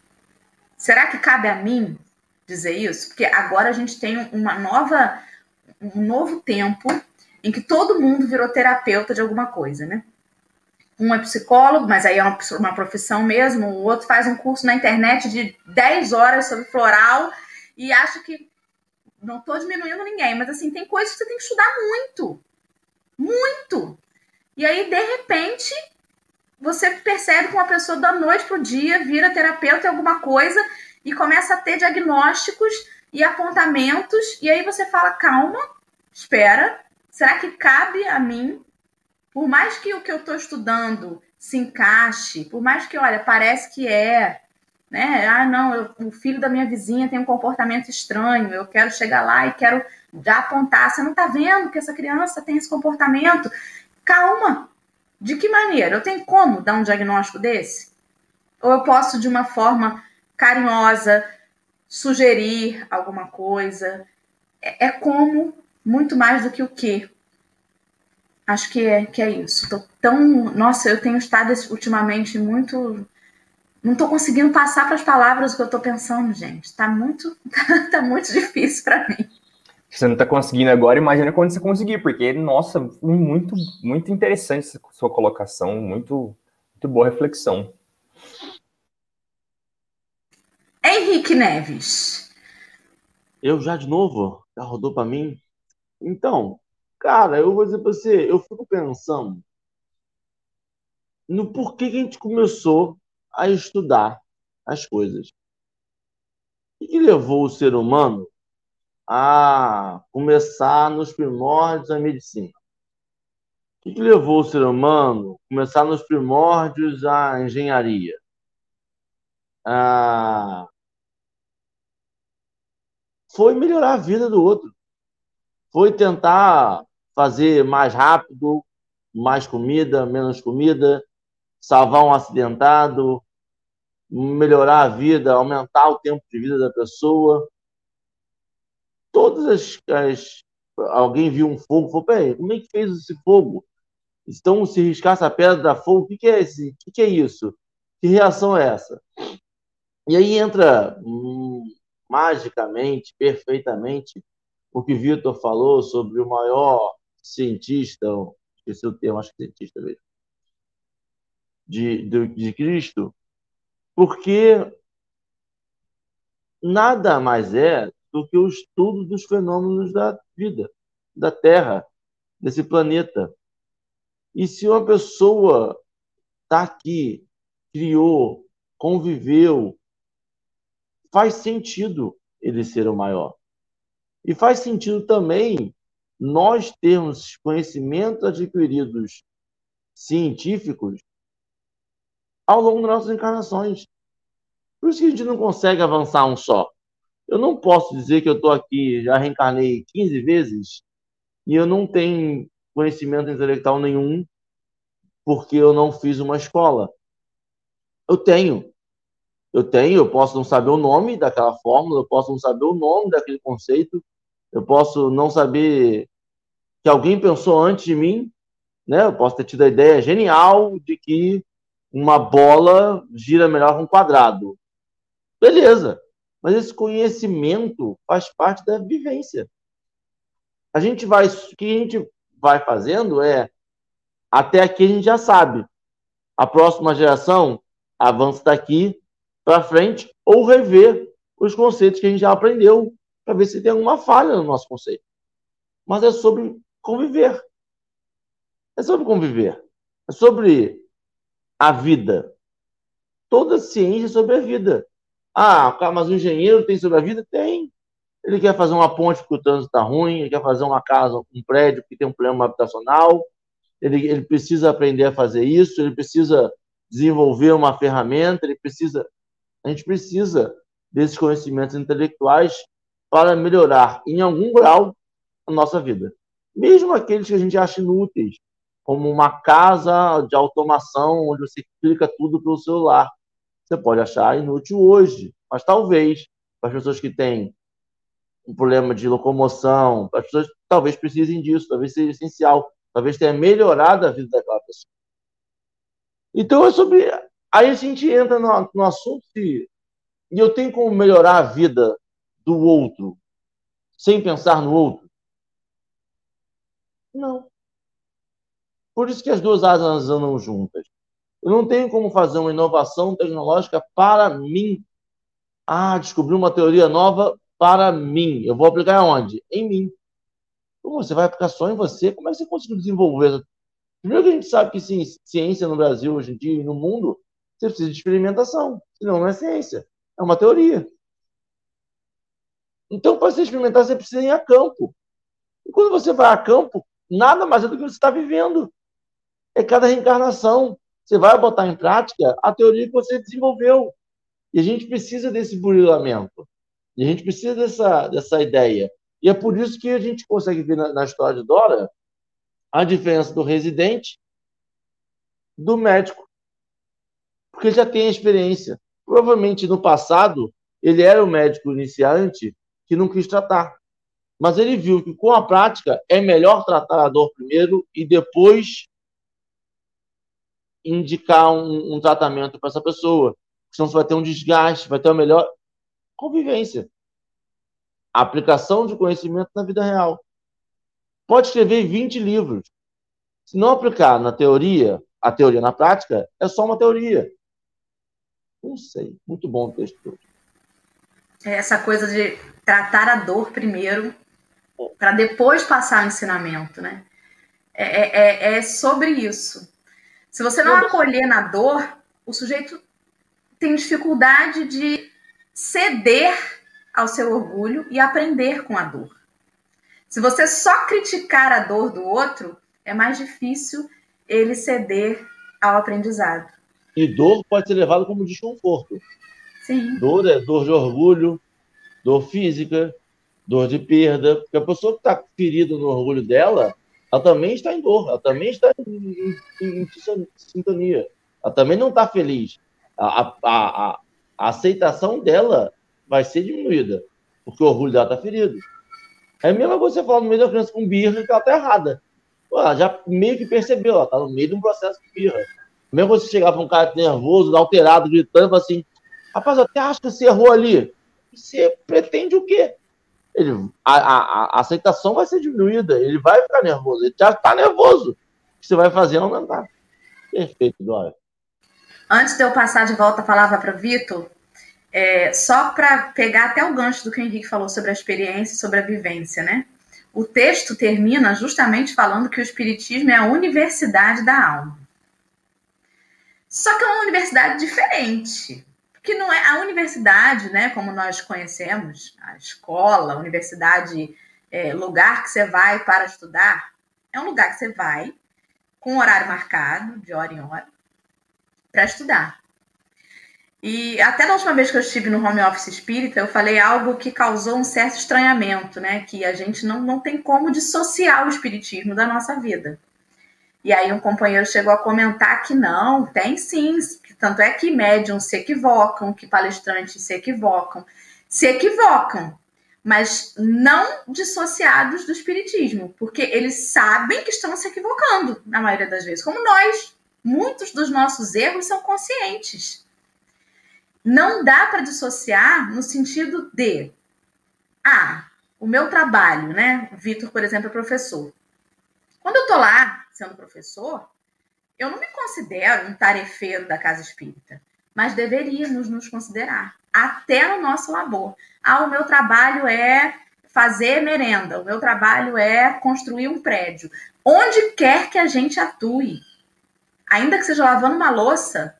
Será que cabe a mim dizer isso? Porque agora a gente tem uma nova um novo tempo em que todo mundo virou terapeuta de alguma coisa, né? Um é psicólogo, mas aí é uma, profissão mesmo, o outro faz um curso na internet de 10 horas sobre floral e acha que não estou diminuindo ninguém, mas assim, tem coisas que você tem que estudar muito. Muito. E aí, de repente, você percebe que uma pessoa da noite pro dia vira terapeuta em alguma coisa e começa a ter diagnósticos e apontamentos, e aí você fala, calma, espera, será que cabe a mim? Por mais que o que eu estou estudando se encaixe, por mais que, olha, parece que é, né? Ah, não, eu, o filho da minha vizinha tem um comportamento estranho, eu quero chegar lá e quero já apontar. Você não está vendo que essa criança tem esse comportamento? Calma. De que maneira? Eu tenho como dar um diagnóstico desse? Ou eu posso, de uma forma carinhosa, sugerir alguma coisa? É, é como muito mais do que o que. Acho que é, que é isso. Tô tão. Nossa, eu tenho estado ultimamente muito não estou conseguindo passar para as palavras o que eu estou pensando, gente. Está muito, tá muito difícil para mim. Você não está conseguindo agora, imagina quando você conseguir, porque, nossa, muito, muito interessante essa sua colocação, muito, muito boa reflexão. Henrique Neves. Eu já de novo? Já rodou para mim? Então, cara, eu vou dizer para você, eu fico pensando no porquê que a gente começou a estudar as coisas. O que levou o ser humano a começar nos primórdios a medicina? O que levou o ser humano a começar nos primórdios a engenharia? Foi melhorar a vida do outro. Foi tentar fazer mais rápido, mais comida, menos comida, salvar um acidentado, melhorar a vida, aumentar o tempo de vida da pessoa. Todas as. as alguém viu um fogo, falou: peraí, como é que fez esse fogo? Então, se riscasse a pedra da fogo, o que, que é esse? Que, que é isso? Que reação é essa? E aí entra hum, magicamente, perfeitamente, o que Vitor falou sobre o maior cientista, esqueci o termo, acho que cientista mesmo, de, de, de Cristo, porque nada mais é do que o estudo dos fenômenos da vida, da Terra, desse planeta. E se uma pessoa está aqui, criou, conviveu, faz sentido ele ser o maior. E faz sentido também nós termos conhecimentos adquiridos científicos ao longo das nossas encarnações. Por isso que a gente não consegue avançar um só. Eu não posso dizer que eu estou aqui, já reencarnei 15 vezes e eu não tenho conhecimento intelectual nenhum porque eu não fiz uma escola. Eu tenho. Eu tenho, eu posso não saber o nome daquela fórmula, eu posso não saber o nome daquele conceito, eu posso não saber que alguém pensou antes de mim, né? Eu posso ter tido a ideia genial de que uma bola gira melhor que um quadrado. Beleza. Mas esse conhecimento faz parte da vivência. A gente vai, o que a gente vai fazendo é até aqui a gente já sabe. A próxima geração avança daqui para frente ou rever os conceitos que a gente já aprendeu para ver se tem alguma falha no nosso conceito. Mas é sobre conviver. É sobre conviver. É sobre a vida. Toda ciência é sobre a vida. Ah, mas o engenheiro tem sobre a vida? Tem. Ele quer fazer uma ponte porque o trânsito está ruim, ele quer fazer uma casa, um prédio que tem um problema habitacional, ele, ele precisa aprender a fazer isso, ele precisa desenvolver uma ferramenta, ele precisa. A gente precisa desses conhecimentos intelectuais para melhorar, em algum grau, a nossa vida. Mesmo aqueles que a gente acha inúteis, como uma casa de automação onde você clica tudo pelo celular. você pode achar inútil hoje, mas talvez para as pessoas que têm um problema de locomoção, as pessoas talvez precisem disso, talvez seja essencial, talvez tenha melhorado a vida daquela pessoa. Então é sobre. Aí a gente entra no, no assunto de. E eu tenho como melhorar a vida do outro sem pensar no outro? Não. Por isso que as duas asas andam juntas. Eu não tenho como fazer uma inovação tecnológica para mim. Ah, descobri uma teoria nova para mim. Eu vou aplicar onde? Em mim. Como você vai aplicar só em você? Como é que você conseguiu desenvolver? Primeiro que a gente sabe que sim, ciência no Brasil hoje em dia e no mundo, você precisa de experimentação. Senão não é ciência. É uma teoria. Então, para você experimentar, você precisa ir a campo. E quando você vai a campo, nada mais é do que você está vivendo. É cada reencarnação. Você vai botar em prática a teoria que você desenvolveu. E a gente precisa desse burilamento. E a gente precisa dessa, dessa ideia. E é por isso que a gente consegue ver na, na história de Dora a diferença do residente do médico. Porque ele já tem a experiência. Provavelmente no passado, ele era o médico iniciante que não quis tratar. Mas ele viu que com a prática é melhor tratar a dor primeiro e depois indicar um, um tratamento para essa pessoa. Senão você vai ter um desgaste, vai ter uma melhor convivência. Aplicação de conhecimento na vida real. Pode escrever 20 livros. Se não aplicar na teoria, a teoria na prática, é só uma teoria. Não sei. Muito bom o texto. É essa coisa de tratar a dor primeiro, para depois passar o ensinamento, né? É, é, é, é sobre isso. Se você não acolher na dor, o sujeito tem dificuldade de ceder ao seu orgulho e aprender com a dor. Se você só criticar a dor do outro, é mais difícil ele ceder ao aprendizado. E dor pode ser levado como desconforto. Sim. Dor é dor de orgulho, dor física, dor de perda. Porque a pessoa que está ferida no orgulho dela, ela também está em dor, ela também está em, em, em sintonia. Ela também não está feliz. A, a, a, a, aceitação dela vai ser diminuída, porque o orgulho dela está ferido. É mesmo você falar no meio da criança com birra que ela está errada. Pô, ela já meio que percebeu, ela está no meio de um processo de birra. Mesmo você chegar para um cara nervoso, alterado, gritando, assim, rapaz, eu até acho que você errou ali. Você pretende o quê? Ele, a, a, a, aceitação vai ser diminuída, ele vai ficar nervoso, ele já está nervoso. O que você vai fazer é aumentar. Perfeito, Dória. Antes de eu passar de volta a palavra para o Vitor, é, só para pegar até o gancho do que o Henrique falou sobre a experiência, sobre a vivência, né? O texto termina justamente falando que o Espiritismo é a universidade da alma. Só que é uma universidade diferente que não é a universidade, né, como nós conhecemos, a escola, a universidade, é, lugar que você vai para estudar, é um lugar que você vai com horário marcado, de hora em hora, para estudar. E até na última vez que eu estive no home office espírita, eu falei algo que causou um certo estranhamento, né? Que a gente não, não tem como dissociar o espiritismo da nossa vida. E aí um companheiro chegou a comentar que não, tem sim, tanto é que médiums se equivocam, que palestrantes se equivocam. Se equivocam, mas não dissociados do espiritismo, porque eles sabem que estão se equivocando, na maioria das vezes, como nós. Muitos dos nossos erros são conscientes. Não dá para dissociar no sentido de, ah, o meu trabalho, né? O Vitor, por exemplo, é professor. Quando eu estou lá sendo professor, eu não me considero um tarefeiro da casa espírita, mas deveríamos nos considerar, até no nosso labor. Ah, o meu trabalho é fazer merenda, o meu trabalho é construir um prédio. Onde quer que a gente atue, ainda que seja lavando uma louça,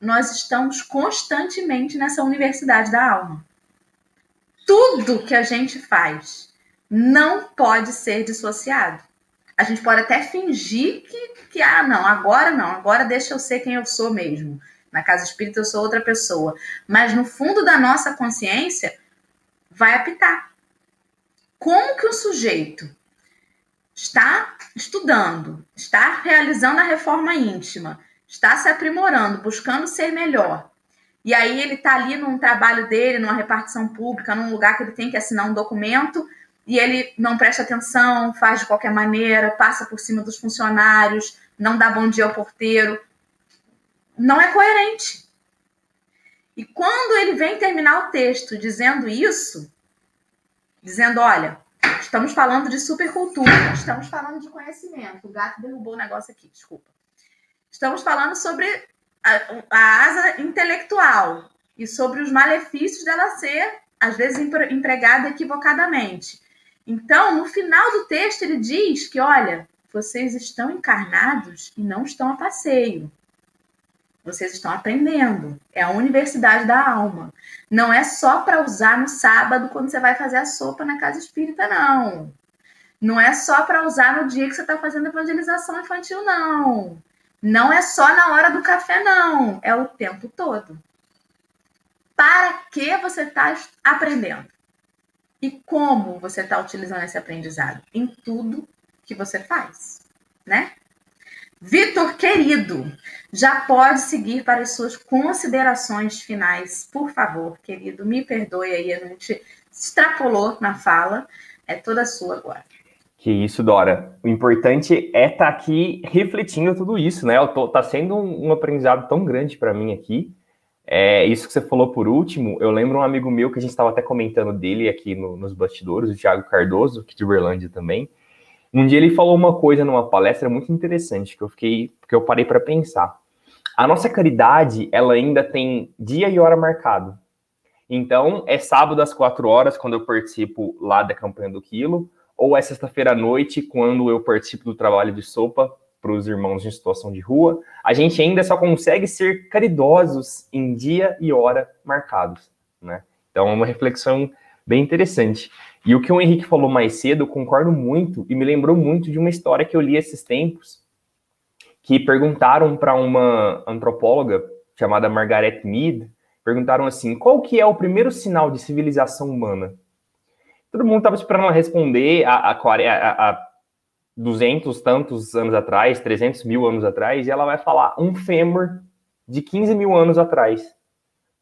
nós estamos constantemente nessa universidade da alma. Tudo que a gente faz não pode ser dissociado a gente pode até fingir que, que, ah, não, agora não, agora deixa eu ser quem eu sou mesmo. Na casa espírita eu sou outra pessoa. Mas no fundo da nossa consciência, vai apitar. Como que o sujeito está estudando, está realizando a reforma íntima, está se aprimorando, buscando ser melhor, e aí ele está ali num trabalho dele, numa repartição pública, num lugar que ele tem que assinar um documento, e ele não presta atenção, faz de qualquer maneira, passa por cima dos funcionários, não dá bom dia ao porteiro. Não é coerente. E quando ele vem terminar o texto dizendo isso, dizendo, olha, estamos falando de supercultura, estamos falando de conhecimento. O gato derrubou o negócio aqui, desculpa. Estamos falando sobre a, a asa intelectual e sobre os malefícios dela ser, às vezes, empregada equivocadamente. Então, no final do texto, ele diz que, olha, vocês estão encarnados e não estão a passeio. Vocês estão aprendendo. É a universidade da alma. Não é só para usar no sábado quando você vai fazer a sopa na casa espírita, não. Não é só para usar no dia que você está fazendo evangelização infantil, não. Não é só na hora do café, não. É o tempo todo. Para que você está aprendendo? E como você está utilizando esse aprendizado? Em tudo que você faz, né? Vitor querido, já pode seguir para as suas considerações finais, por favor, querido. Me perdoe aí, a gente extrapolou na fala. É toda sua agora. Que isso, Dora. O importante é estar tá aqui refletindo tudo isso, né? Tô, tá sendo um aprendizado tão grande para mim aqui. É, isso que você falou por último, eu lembro um amigo meu que a gente estava até comentando dele aqui no, nos bastidores, o Thiago Cardoso, que de Uberlândia também. Um dia ele falou uma coisa numa palestra muito interessante que eu fiquei, que eu parei para pensar. A nossa caridade, ela ainda tem dia e hora marcado. Então, é sábado às quatro horas, quando eu participo lá da campanha do quilo, ou é sexta-feira à noite, quando eu participo do trabalho de sopa para os irmãos em situação de rua. A gente ainda só consegue ser caridosos em dia e hora marcados, né? Então, é uma reflexão bem interessante. E o que o Henrique falou mais cedo, eu concordo muito e me lembrou muito de uma história que eu li esses tempos, que perguntaram para uma antropóloga chamada Margaret Mead, perguntaram assim, qual que é o primeiro sinal de civilização humana? Todo mundo estava esperando ela responder a, a, a, a 200 tantos anos atrás, 300 mil anos atrás, e ela vai falar um fêmur de 15 mil anos atrás.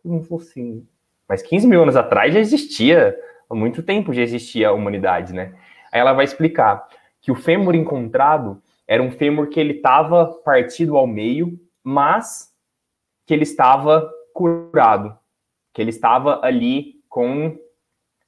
Todo mundo falou assim, mas 15 mil anos atrás já existia há muito tempo já existia a humanidade, né? Aí ela vai explicar que o fêmur encontrado era um fêmur que ele estava partido ao meio, mas que ele estava curado, que ele estava ali com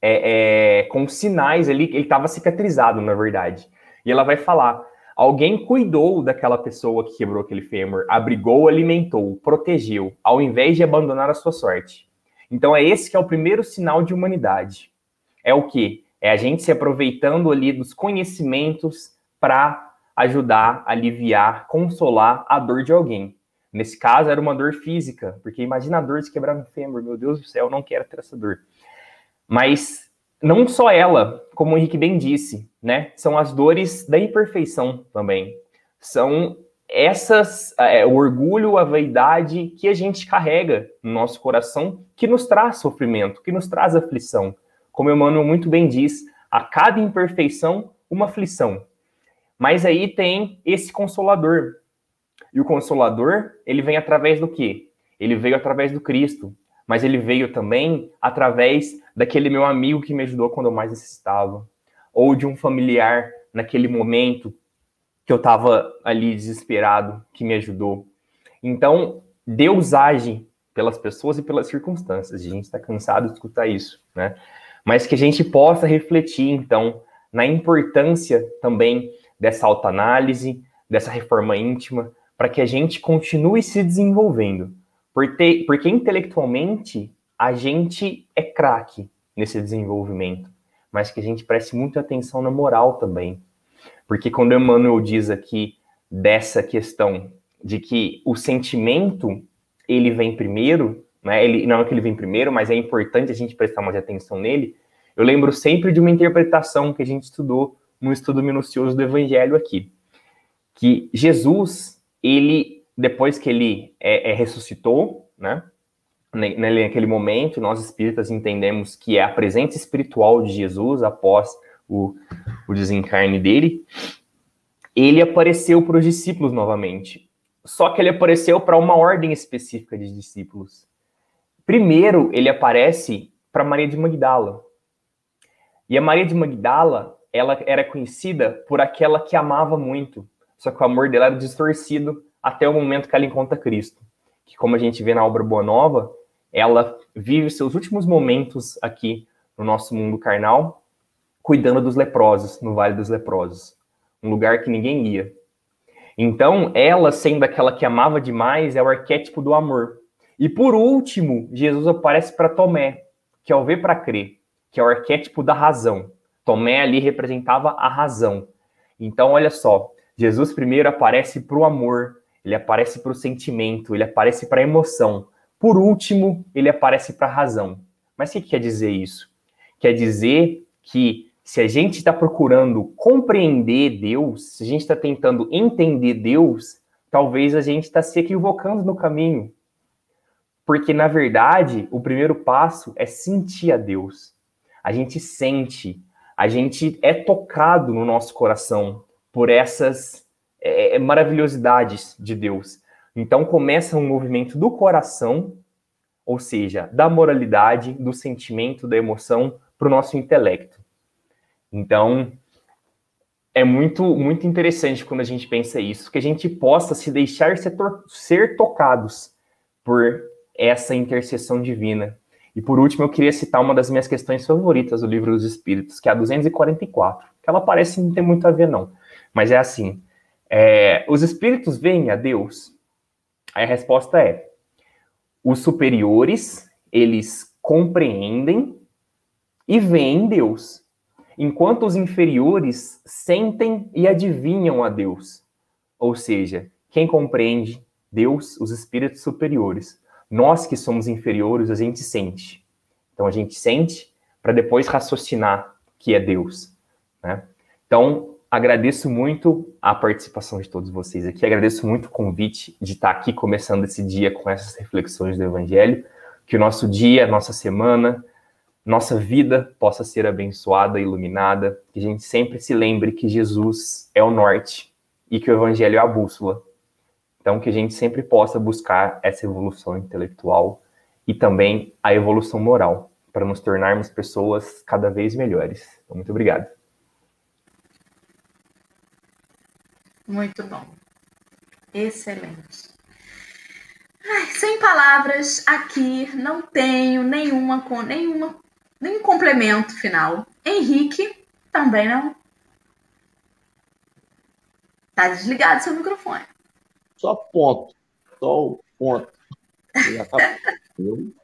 é, é, com sinais ali, ele estava cicatrizado, na verdade. E ela vai falar: alguém cuidou daquela pessoa que quebrou aquele fêmur, abrigou, alimentou, protegeu, ao invés de abandonar a sua sorte. Então é esse que é o primeiro sinal de humanidade é o que? É a gente se aproveitando ali dos conhecimentos para ajudar, aliviar, consolar a dor de alguém. Nesse caso, era uma dor física, porque imagina a dor de quebrar um fêmur, meu Deus do céu, não quero ter essa dor. Mas não só ela, como o Henrique bem disse, né? São as dores da imperfeição também. São essas, é, o orgulho, a vaidade que a gente carrega no nosso coração, que nos traz sofrimento, que nos traz aflição. Como Emmanuel muito bem diz, a cada imperfeição, uma aflição. Mas aí tem esse consolador. E o consolador, ele vem através do quê? Ele veio através do Cristo, mas ele veio também através daquele meu amigo que me ajudou quando eu mais necessitava, ou de um familiar naquele momento que eu estava ali desesperado, que me ajudou. Então, Deus age pelas pessoas e pelas circunstâncias. A gente está cansado de escutar isso, né? mas que a gente possa refletir, então, na importância também dessa autoanálise, dessa reforma íntima, para que a gente continue se desenvolvendo. Porque, porque intelectualmente a gente é craque nesse desenvolvimento, mas que a gente preste muita atenção na moral também. Porque quando Emmanuel diz aqui dessa questão de que o sentimento ele vem primeiro, né? Ele não é que ele vem primeiro, mas é importante a gente prestar mais atenção nele. Eu lembro sempre de uma interpretação que a gente estudou no estudo minucioso do Evangelho aqui, que Jesus, ele depois que ele é, é ressuscitou, né? Naquele momento, nós espíritas entendemos que é a presença espiritual de Jesus após o, o desencarne dele. Ele apareceu para os discípulos novamente. Só que ele apareceu para uma ordem específica de discípulos. Primeiro, ele aparece para Maria de Magdala. E a Maria de Magdala, ela era conhecida por aquela que amava muito, só que o amor dela era distorcido até o momento que ela encontra Cristo. Que como a gente vê na obra Boa Nova, ela vive seus últimos momentos aqui no nosso mundo carnal, cuidando dos leprosos, no Vale dos Leprosos, um lugar que ninguém ia. Então, ela, sendo aquela que amava demais, é o arquétipo do amor. E por último, Jesus aparece para Tomé, que é o ver para crer, que é o arquétipo da razão. Tomé ali representava a razão. Então, olha só, Jesus primeiro aparece para o amor, ele aparece para o sentimento, ele aparece para a emoção. Por último, ele aparece para a razão. Mas o que quer dizer isso? Quer dizer que se a gente está procurando compreender Deus, se a gente está tentando entender Deus, talvez a gente está se equivocando no caminho. Porque, na verdade, o primeiro passo é sentir a Deus. A gente sente, a gente é tocado no nosso coração por essas é, maravilhosidades de Deus. Então começa um movimento do coração, ou seja, da moralidade, do sentimento, da emoção para o nosso intelecto. Então é muito muito interessante quando a gente pensa isso, que a gente possa se deixar ser, ser tocados por essa intercessão divina. E por último, eu queria citar uma das minhas questões favoritas do livro dos Espíritos, que é a 244, que ela parece não ter muito a ver, não. Mas é assim: é, os espíritos veem a Deus Aí a resposta é: os superiores, eles compreendem e veem Deus, enquanto os inferiores sentem e adivinham a Deus. Ou seja, quem compreende Deus, os espíritos superiores. Nós que somos inferiores, a gente sente. Então a gente sente para depois raciocinar que é Deus. Né? Então, agradeço muito a participação de todos vocês aqui, agradeço muito o convite de estar aqui começando esse dia com essas reflexões do Evangelho, que o nosso dia, nossa semana, nossa vida possa ser abençoada, iluminada, que a gente sempre se lembre que Jesus é o norte e que o Evangelho é a bússola. Então, que a gente sempre possa buscar essa evolução intelectual e também a evolução moral, para nos tornarmos pessoas cada vez melhores. Então, muito obrigado. Muito bom. Excelente. Ai, sem palavras, aqui não tenho nenhuma, nenhuma, nenhum complemento final. Henrique, também não. Tá desligado seu microfone. Só ponto. Só o ponto.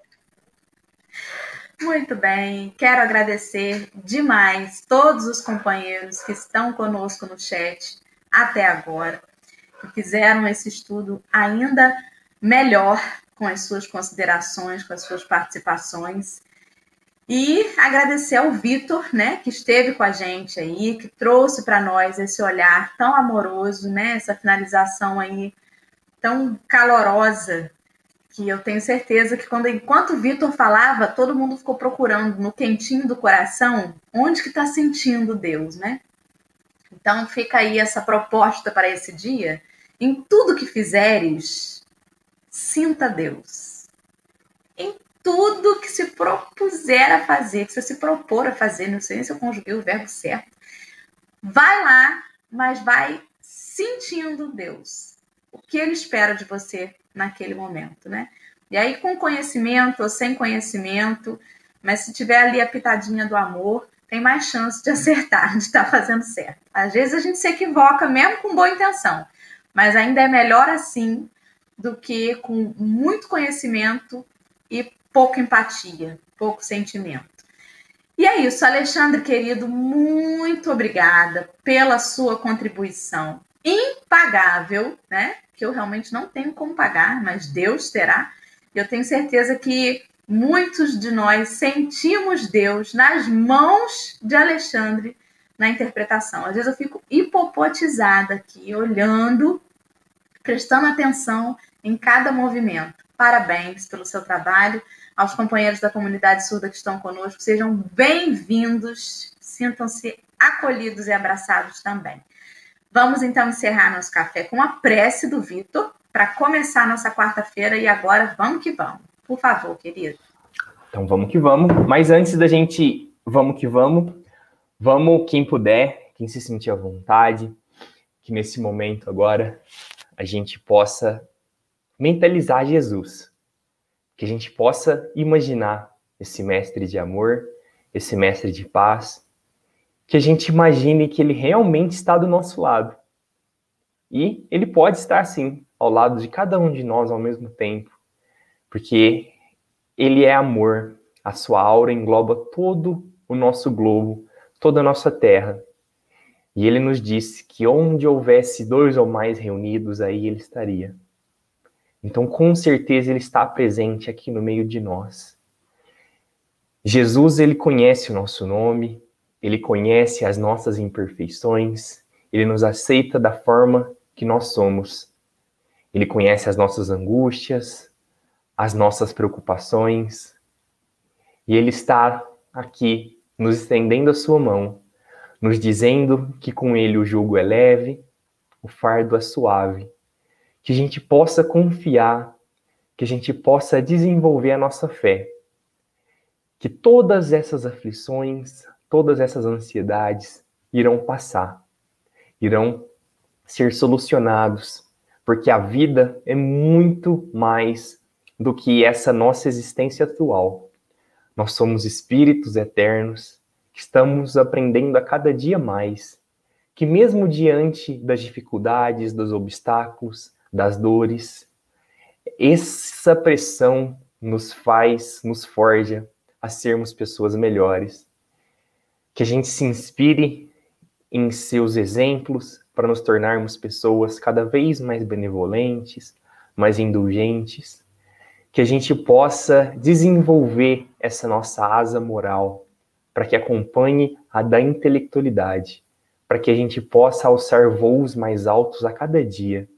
Muito bem, quero agradecer demais todos os companheiros que estão conosco no chat até agora, que fizeram esse estudo ainda melhor com as suas considerações, com as suas participações. E agradecer ao Vitor, né, que esteve com a gente aí, que trouxe para nós esse olhar tão amoroso, né, essa finalização aí tão calorosa, que eu tenho certeza que quando enquanto o Vitor falava, todo mundo ficou procurando no quentinho do coração onde que está sentindo Deus, né? Então fica aí essa proposta para esse dia. Em tudo que fizeres, sinta Deus. Em tudo que se propuser a fazer, que você se propor a fazer, não sei se eu conjuguei o verbo certo, vai lá, mas vai sentindo Deus. O que ele espera de você naquele momento, né? E aí, com conhecimento ou sem conhecimento, mas se tiver ali a pitadinha do amor, tem mais chance de acertar, de estar fazendo certo. Às vezes a gente se equivoca mesmo com boa intenção, mas ainda é melhor assim do que com muito conhecimento e pouca empatia, pouco sentimento. E é isso, Alexandre querido, muito obrigada pela sua contribuição impagável, né? Que eu realmente não tenho como pagar, mas Deus terá. Eu tenho certeza que muitos de nós sentimos Deus nas mãos de Alexandre na interpretação. Às vezes eu fico hipopotizada aqui, olhando, prestando atenção em cada movimento. Parabéns pelo seu trabalho. Aos companheiros da comunidade surda que estão conosco, sejam bem-vindos, sintam-se acolhidos e abraçados também. Vamos então encerrar nosso café com a prece do Vitor para começar nossa quarta-feira e agora vamos que vamos. Por favor, querido. Então vamos que vamos. Mas antes da gente vamos que vamos, vamos quem puder, quem se sentir à vontade, que nesse momento agora a gente possa mentalizar Jesus, que a gente possa imaginar esse mestre de amor, esse mestre de paz, que a gente imagine que ele realmente está do nosso lado. E ele pode estar sim ao lado de cada um de nós ao mesmo tempo, porque ele é amor, a sua aura engloba todo o nosso globo, toda a nossa terra. E ele nos disse que onde houvesse dois ou mais reunidos, aí ele estaria. Então, com certeza, ele está presente aqui no meio de nós. Jesus, ele conhece o nosso nome, ele conhece as nossas imperfeições, ele nos aceita da forma que nós somos. Ele conhece as nossas angústias, as nossas preocupações, e ele está aqui nos estendendo a sua mão, nos dizendo que com ele o jugo é leve, o fardo é suave, que a gente possa confiar, que a gente possa desenvolver a nossa fé, que todas essas aflições, todas essas ansiedades irão passar, irão ser solucionados, porque a vida é muito mais do que essa nossa existência atual. Nós somos espíritos eternos que estamos aprendendo a cada dia mais, que mesmo diante das dificuldades, dos obstáculos, das dores, essa pressão nos faz, nos forja a sermos pessoas melhores. Que a gente se inspire em seus exemplos para nos tornarmos pessoas cada vez mais benevolentes, mais indulgentes, que a gente possa desenvolver essa nossa asa moral para que acompanhe a da intelectualidade, para que a gente possa alçar voos mais altos a cada dia.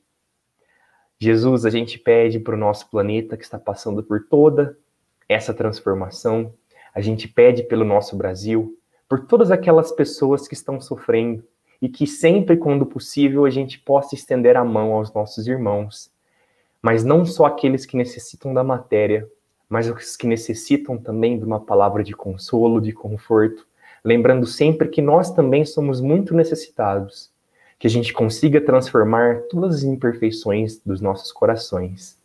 Jesus, a gente pede para o nosso planeta que está passando por toda essa transformação, a gente pede pelo nosso Brasil, por todas aquelas pessoas que estão sofrendo e que sempre, quando possível, a gente possa estender a mão aos nossos irmãos mas não só aqueles que necessitam da matéria, mas os que necessitam também de uma palavra de consolo, de conforto, lembrando sempre que nós também somos muito necessitados, que a gente consiga transformar todas as imperfeições dos nossos corações.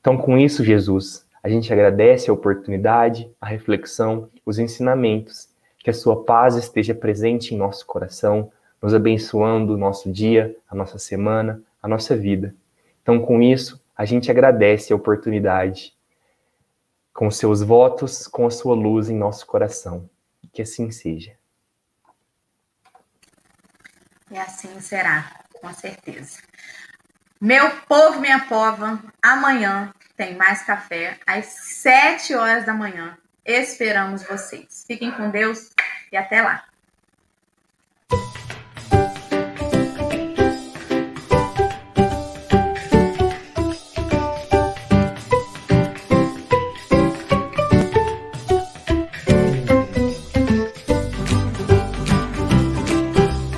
Então, com isso, Jesus, a gente agradece a oportunidade, a reflexão, os ensinamentos, que a sua paz esteja presente em nosso coração, nos abençoando o nosso dia, a nossa semana, a nossa vida. Então, com isso, a gente agradece a oportunidade, com seus votos, com a sua luz em nosso coração. Que assim seja. E assim será, com certeza. Meu povo, minha pova, amanhã tem mais café às 7 horas da manhã. Esperamos vocês. Fiquem com Deus e até lá.